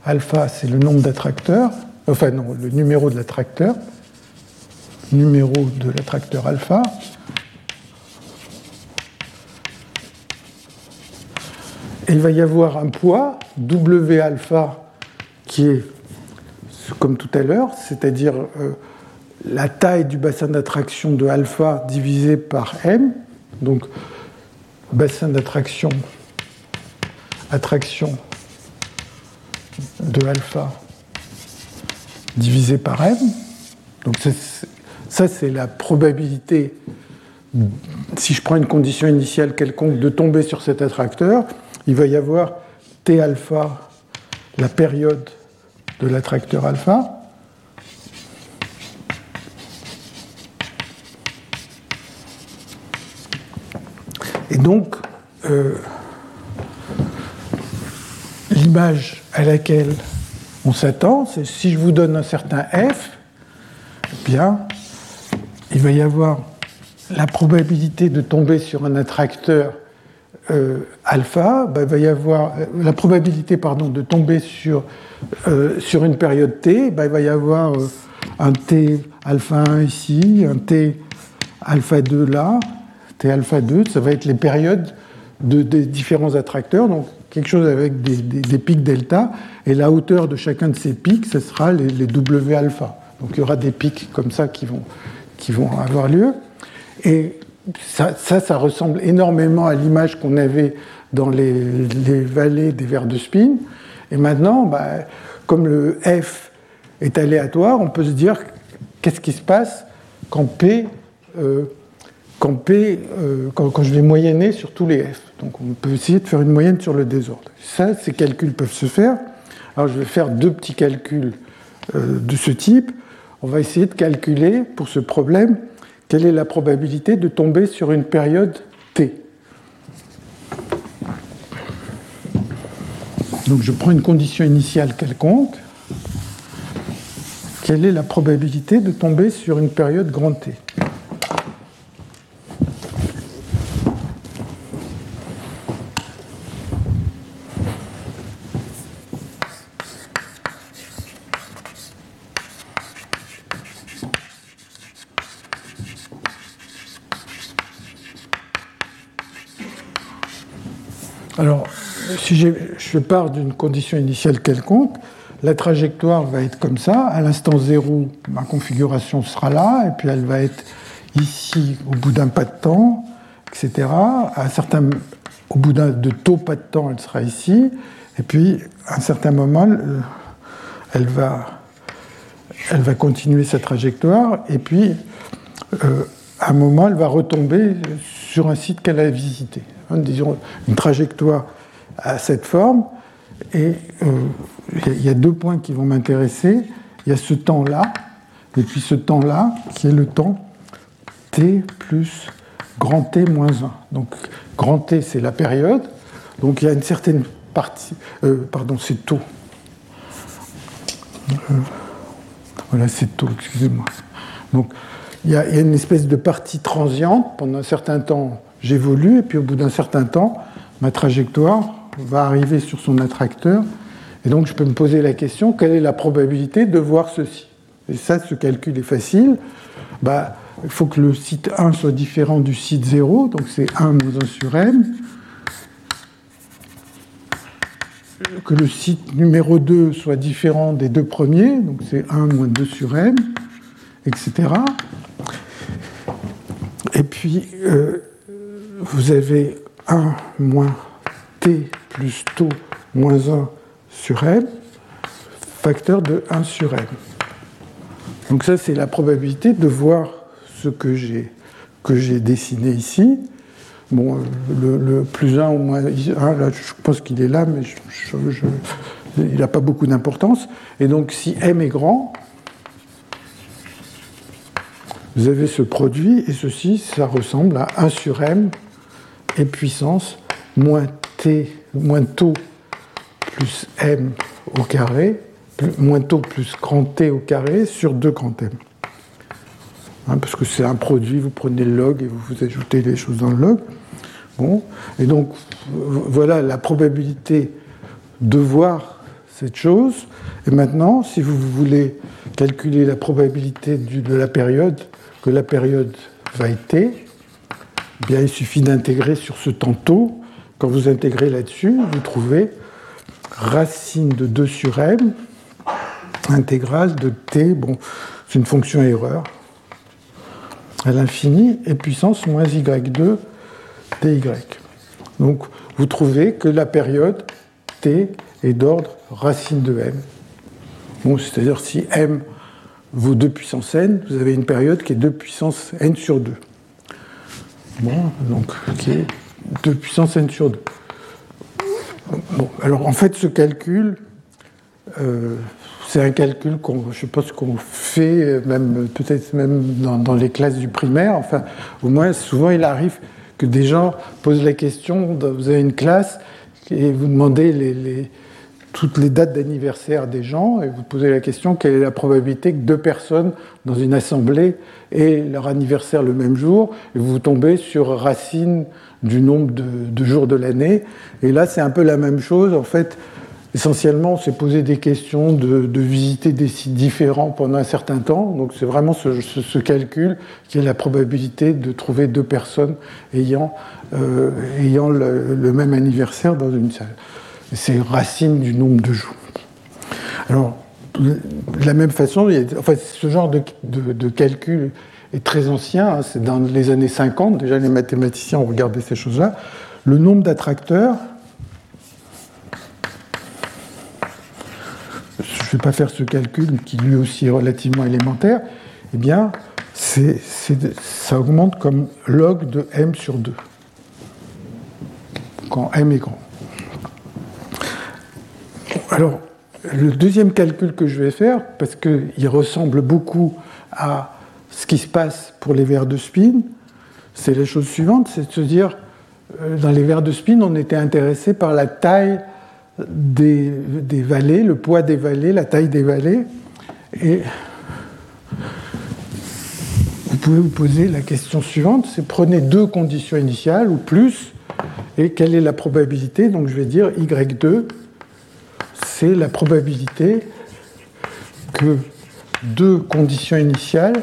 Alpha, c'est le nombre d'attracteurs, enfin non, le numéro de l'attracteur, numéro de l'attracteur alpha. Et il va y avoir un poids, W alpha, qui est comme tout à l'heure, c'est-à-dire euh, la taille du bassin d'attraction de alpha divisé par m. Donc, bassin d'attraction, attraction de alpha divisé par m. Donc ça, c'est la probabilité, si je prends une condition initiale quelconque, de tomber sur cet attracteur. Il va y avoir t alpha, la période de l'attracteur alpha. Et donc, euh, l'image à laquelle on s'attend, c'est si je vous donne un certain f, bien, il va y avoir la probabilité de tomber sur un attracteur euh, alpha, ben, il va y avoir euh, la probabilité pardon, de tomber sur, euh, sur une période t, ben, il va y avoir un t alpha 1 ici, un t alpha 2 là, t alpha 2, ça va être les périodes de, des différents attracteurs. Donc quelque chose avec des, pics delta, et la hauteur de chacun de ces pics, ce sera les, W alpha. Donc il y aura des pics comme ça qui vont, qui vont avoir lieu. Et ça, ça, ressemble énormément à l'image qu'on avait dans les, vallées des vers de spin. Et maintenant, bah, comme le F est aléatoire, on peut se dire qu'est-ce qui se passe quand P, euh, quand, P euh, quand, je vais moyenner sur tous les F? Donc on peut essayer de faire une moyenne sur le désordre. Ça, ces calculs peuvent se faire. Alors je vais faire deux petits calculs euh, de ce type. On va essayer de calculer pour ce problème quelle est la probabilité de tomber sur une période t. Donc je prends une condition initiale quelconque. Quelle est la probabilité de tomber sur une période grand T Alors, si je pars d'une condition initiale quelconque, la trajectoire va être comme ça. À l'instant zéro, ma configuration sera là, et puis elle va être ici au bout d'un pas de temps, etc. À au bout de taux pas de temps, elle sera ici, et puis à un certain moment, elle va, elle va continuer sa trajectoire, et puis euh, à un moment, elle va retomber sur un site qu'elle a visité. Hein, disons une trajectoire à cette forme. Et euh, il y a deux points qui vont m'intéresser. Il y a ce temps-là, et puis ce temps-là, qui est le temps t plus grand t moins 1. Donc grand t, c'est la période. Donc il y a une certaine partie. Euh, pardon, c'est taux. Euh, voilà, c'est taux, excusez-moi. Donc il y, il y, a, une espèce de partie transiente. Pendant un certain temps, j'évolue, et puis au bout d'un certain temps, ma trajectoire va arriver sur son attracteur, et donc je peux me poser la question, quelle est la probabilité de voir ceci? Et ça, ce calcul est facile. Bah, il faut que le site 1 soit différent du site 0, donc c'est 1 moins 1 sur m. Que le site numéro 2 soit différent des deux premiers, donc c'est 1 moins 2 sur m, etc. Et puis, euh, vous avez 1 moins t plus taux moins 1 sur m, facteur de 1 sur m. Donc ça, c'est la probabilité de voir ce que j'ai que j'ai dessiné ici. Bon, le, plus 1 ou moins 1, là, je pense qu'il est là, mais il n'a pas beaucoup d'importance. Et donc, si m est grand, vous avez ce produit, et ceci, ça ressemble à 1 sur m et puissance moins moins taux plus m au carré, moins taux plus grand t au carré sur 2 grand m. Hein, parce que c'est un produit, vous prenez le log et vous, vous ajoutez les choses dans le log. Bon, et donc voilà la probabilité de voir cette chose. Et maintenant, si vous voulez calculer la probabilité de la période, que la période va être t, bien, il suffit d'intégrer sur ce tantôt. Quand vous intégrez là-dessus, vous trouvez racine de 2 sur m, intégrale de t, bon, c'est une fonction erreur, à l'infini, et puissance moins y2 dy. Donc vous trouvez que la période t est d'ordre racine de m. Bon, c'est-à-dire si m vaut 2 puissance n, vous avez une période qui est 2 puissance n sur 2. Bon, donc, 2 puissance n sur 2. Bon, alors en fait, ce calcul, euh, c'est un calcul qu'on, je qu'on fait même peut-être même dans, les classes du primaire. Enfin, au moins, souvent, il arrive que des gens posent la question. Vous avez une classe et vous demandez toutes les dates d'anniversaire des gens et vous posez la question quelle est la probabilité que deux personnes dans une assemblée aient leur anniversaire le même jour et vous tombez sur racine du nombre de, jours de l'année. Et là, c'est un peu la même chose. En fait, essentiellement, on s'est posé des questions de, visiter des sites différents pendant un certain temps. Donc, c'est vraiment ce, calcul qui est la probabilité de trouver deux personnes ayant, euh, ayant le même anniversaire dans une salle c'est racine du nombre de jours. Alors, de la même façon, ce genre de, calcul très ancien, hein, c'est dans les années 50, déjà les mathématiciens ont regardé ces choses-là. Le nombre d'attracteurs, je ne vais pas faire ce calcul qui lui aussi est relativement élémentaire, eh bien, ça augmente comme log de m sur 2, quand m est grand. Alors, le deuxième calcul que je vais faire, parce qu'il ressemble beaucoup à ce qui se passe pour les verres de spin, c'est la chose suivante, c'est de se dire, euh, dans les verres de spin, on était intéressé par la taille des, des, vallées, le poids des vallées, la taille des vallées. Et vous pouvez vous poser la question suivante, c'est prenez deux conditions initiales ou plus, et quelle est la probabilité Donc je vais dire Y2 c'est la probabilité que deux conditions initiales,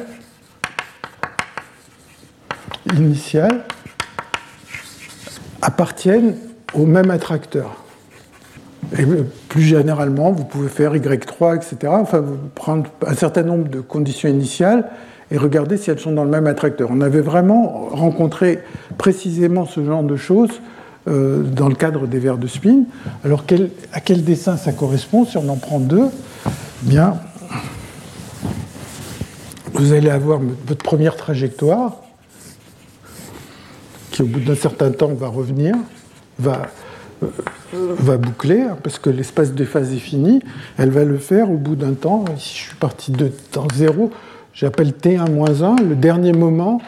initiales appartiennent au même attracteur. Et plus généralement, vous pouvez faire Y3, etc. Enfin, vous prendre un certain nombre de conditions initiales et regarder si elles sont dans le même attracteur. On avait vraiment rencontré précisément ce genre de choses euh, dans le cadre des verres de spin. Alors à quel dessin ça correspond? Si on en prend deux, bien, vous allez avoir votre première trajectoire qui au bout d'un certain temps va revenir, va, euh, va boucler, hein, parce que l'espace de phase est fini, elle va le faire au bout d'un temps, si je suis parti de temps zéro, j'appelle T1-1, le dernier moment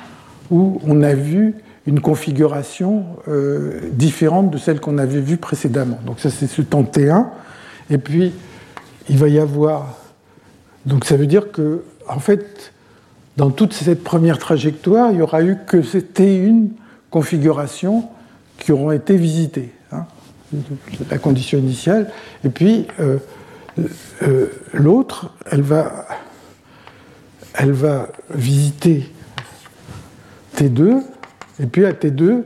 où on a vu une configuration euh, différente de celle qu'on avait vue précédemment. Donc ça c'est ce temps T1. Et puis il va y avoir... Donc ça veut dire que, en fait, dans toute cette première trajectoire, il n'y aura eu que ces T1 configurations qui auront été visitées. Hein, la condition initiale. Et puis euh, euh, l'autre, elle va, elle va visiter T2 et puis à T2,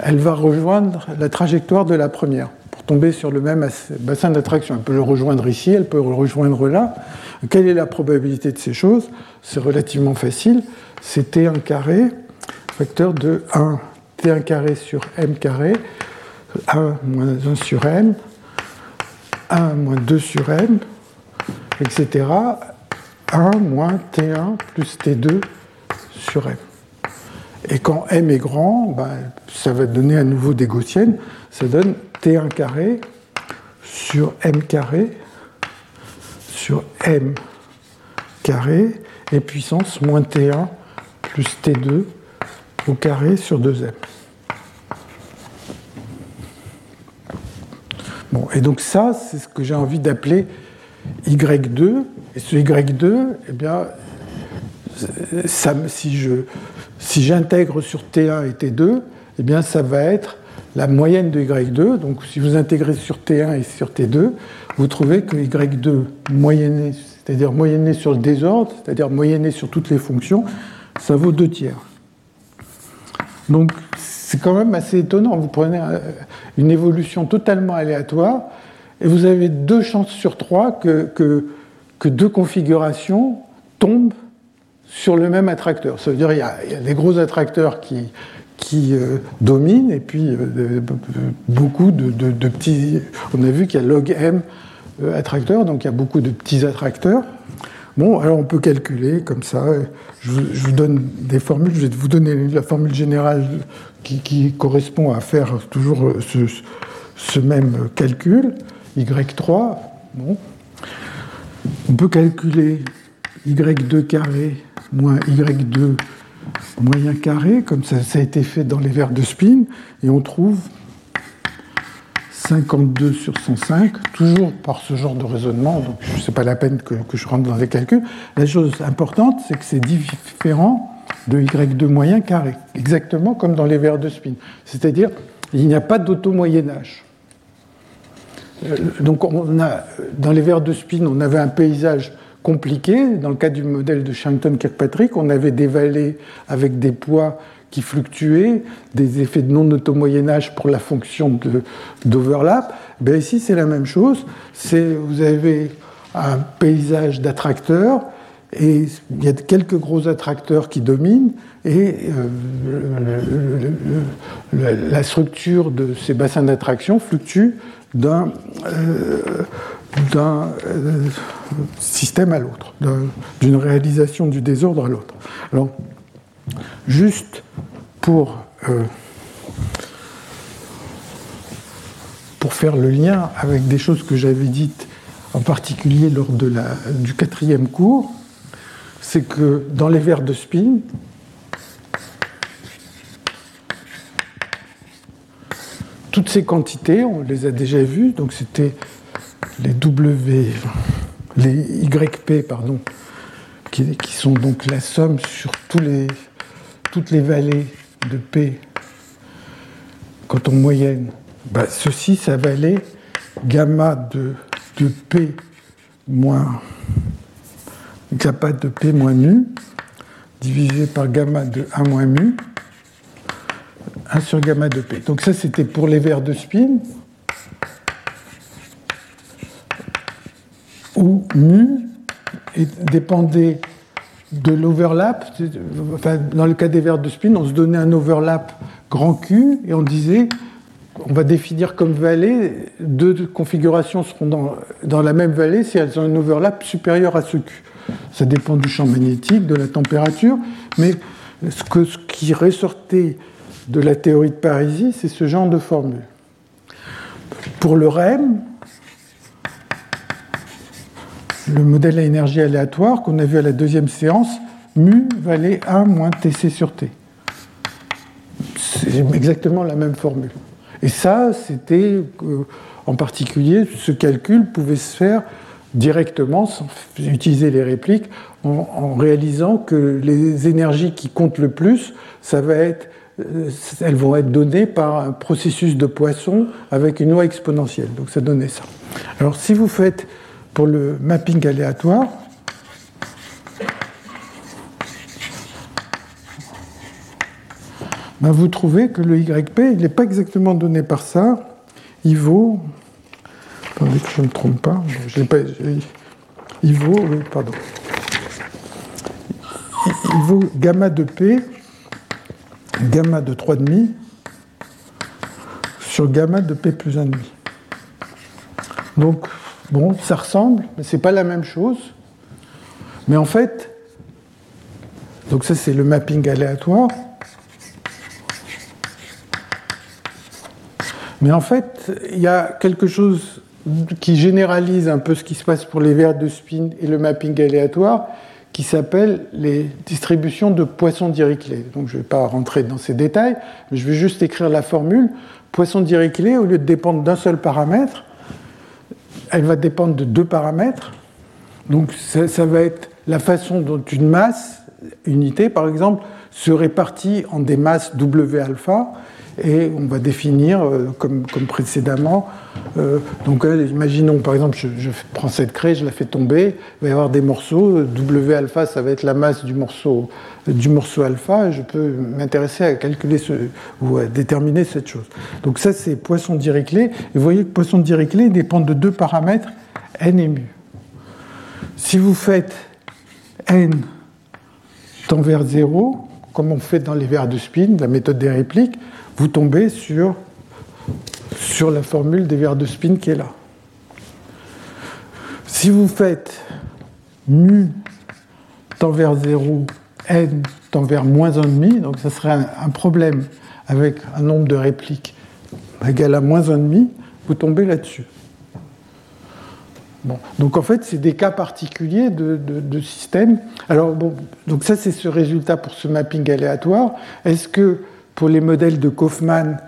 elle va rejoindre la trajectoire de la première pour tomber sur le même bassin d'attraction. Elle peut le rejoindre ici, elle peut le rejoindre là. Quelle est la probabilité de ces choses? C'est relativement facile. C'est T1 carré, facteur de 1 T1 carré sur M carré, 1 moins 1 sur M, 1 moins 2 sur M, etc. 1 moins T1 plus T2 sur M. Et quand m est grand, ben, ça va donner à nouveau des gaussiennes. Ça donne t1 carré sur m carré sur m carré et puissance moins t1 plus t2 au carré sur 2m. Bon, et donc ça, c'est ce que j'ai envie d'appeler y2. Et ce y2, eh si je si j'intègre sur T1 et T2, eh bien, ça va être la moyenne de Y2. Donc, si vous intégrez sur T1 et sur T2, vous trouvez que Y2 moyenné, c'est-à-dire moyenné sur le désordre, c'est-à-dire moyenné sur toutes les fonctions, ça vaut 2 tiers. Donc, c'est quand même assez étonnant. Vous prenez une évolution totalement aléatoire et vous avez deux chances sur trois que, deux configurations tombent sur le même attracteur. Ça veut dire qu'il y, a des gros attracteurs qui, euh, dominent et puis euh, beaucoup de, petits. On a vu qu'il y a log m euh, attracteurs, donc il y a beaucoup de petits attracteurs. Bon, alors on peut calculer comme ça. Je vous, donne des formules. Je vais vous donner la formule générale qui, correspond à faire toujours ce, même calcul. Y3. Bon. On peut calculer Y2 carré moins y2 moyen carré, comme ça, a été fait dans les verres de spin, et on trouve 52 sur 105, toujours par ce genre de raisonnement, donc ce n'est pas la peine que, je rentre dans les calculs. La chose importante, c'est que c'est différent de y2 moyen carré, exactement comme dans les verres de spin. C'est-à-dire, il n'y a pas d'auto-moyen-âge. Euh, donc, on a, dans les verres de spin, on avait un paysage compliqué. Dans le cas du modèle de Shannon-Kirkpatrick, on avait des vallées avec des poids qui fluctuaient, des effets de non-auto-moyen-âge pour la fonction d'overlap. Ben ici, c'est la même chose. Vous avez un paysage d'attracteurs, et il y a quelques gros attracteurs qui dominent, et la structure de ces bassins d'attraction fluctue d'un d'un euh, système à l'autre, d'une réalisation du désordre à l'autre. Juste pour, euh, pour faire le lien avec des choses que j'avais dites en particulier lors du quatrième cours, c'est que dans les verres de spin, toutes ces quantités, on les a déjà vues, donc c'était les W, les YP, pardon, qui, sont donc la somme sur tous les, toutes les vallées de P quand on moyenne. Bah, ceci, ça valait gamma de, P moins gamma de P moins mu divisé par gamma de 1 moins mu 1 sur gamma de P. Donc ça, c'était pour les verres de spin. où mu dépendait de l'overlap. Enfin, dans le cas des verres de spin, on se donnait un overlap grand Q et on disait on va définir comme vallée, deux configurations seront dans, dans, la même vallée si elles ont un overlap supérieur à ce Q. Ça dépend du champ magnétique, de la température, mais ce, que, ce qui ressortait de la théorie de Parisie, c'est ce genre de formule. Pour le REM, le modèle à énergie aléatoire qu'on a vu à la deuxième séance, mu valait 1 moins Tc sur T. C'est exactement la même formule. Et ça, c'était euh, en particulier, ce calcul pouvait se faire directement, sans utiliser les répliques, en, réalisant que les énergies qui comptent le plus, ça va être, euh, elles vont être données par un processus de Poisson avec une loi exponentielle. Donc ça donnait ça. Alors si vous faites pour le mapping aléatoire, ben vous trouvez que le YP, il n'est pas exactement donné par ça. Il vaut. Attendez que je ne me trompe pas. Pas il vaut. Pardon. Il vaut gamma de P, gamma de 3,5 sur gamma de P plus 1,5. Donc, Bon, ça ressemble, mais c'est pas la même chose. Mais en fait, donc ça c'est le mapping aléatoire. Mais en fait, il y a quelque chose qui généralise un peu ce qui se passe pour les verres de spin et le mapping aléatoire, qui s'appelle les distributions de Poisson-Dirichlet. Donc je ne vais pas rentrer dans ces détails, mais je vais juste écrire la formule. Poisson-Dirichlet, au lieu de dépendre d'un seul paramètre, elle va dépendre de deux paramètres. Donc ça, va être la façon dont une masse, unité par exemple, se répartit en des masses W alpha, et on va définir, euh, comme, précédemment, euh, donc euh, imaginons par exemple, je, prends cette craie, je la fais tomber, il va y avoir des morceaux, W alpha ça va être la masse du morceau, du morceau alpha, je peux m'intéresser à calculer ou à déterminer cette chose. Donc ça c'est Poisson Dirichlet, et vous voyez que Poisson Dirichlet dépend de deux paramètres, n et mu. Si vous faites n tend vers 0, comme on fait dans les verres de spin, la méthode des répliques, vous tombez sur, sur la formule des verres de spin qui est là. Si vous faites mu tend vers 0, n tend vers moins 1,5, donc ça serait un, problème avec un nombre de répliques égal à moins 1,5, vous tombez là-dessus. Bon. Donc en fait, c'est des cas particuliers de, de. Alors bon, donc ça c'est ce résultat pour ce mapping aléatoire. Est-ce que pour les modèles de Kaufmann,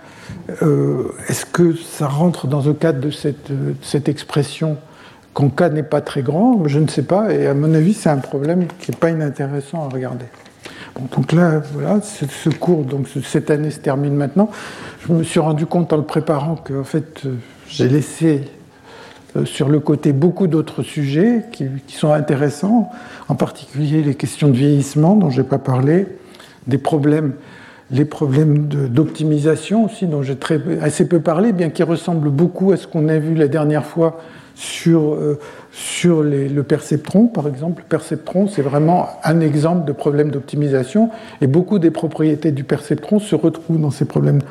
euh, est-ce que ça rentre dans le cadre de cette, cette expression quand K n'est pas très grand? Je ne sais pas, et à mon avis, c'est un problème qui n'est pas inintéressant à regarder. Donc là, voilà, ce cours, donc cette année se termine maintenant. Je me suis rendu compte en le préparant que, en fait, euh, j'ai laissé euh, sur le côté beaucoup d'autres sujets qui, sont intéressants, en particulier les questions de vieillissement dont je n'ai pas parlé, des problèmes les problèmes d'optimisation aussi, dont j'ai assez peu parlé, bien qu'ils ressemblent beaucoup à ce qu'on a vu la dernière fois sur, euh, sur le perceptron, par exemple. Le perceptron, c'est vraiment un exemple de problème d'optimisation, et beaucoup des propriétés du perceptron se retrouvent dans ces problèmes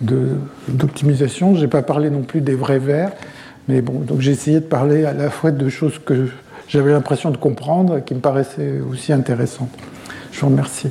d'optimisation. Je n'ai pas parlé non plus des vrais vers, mais bon, donc j'ai essayé de parler à la fois de choses que j'avais l'impression de comprendre et qui me paraissaient aussi intéressantes. Je vous remercie.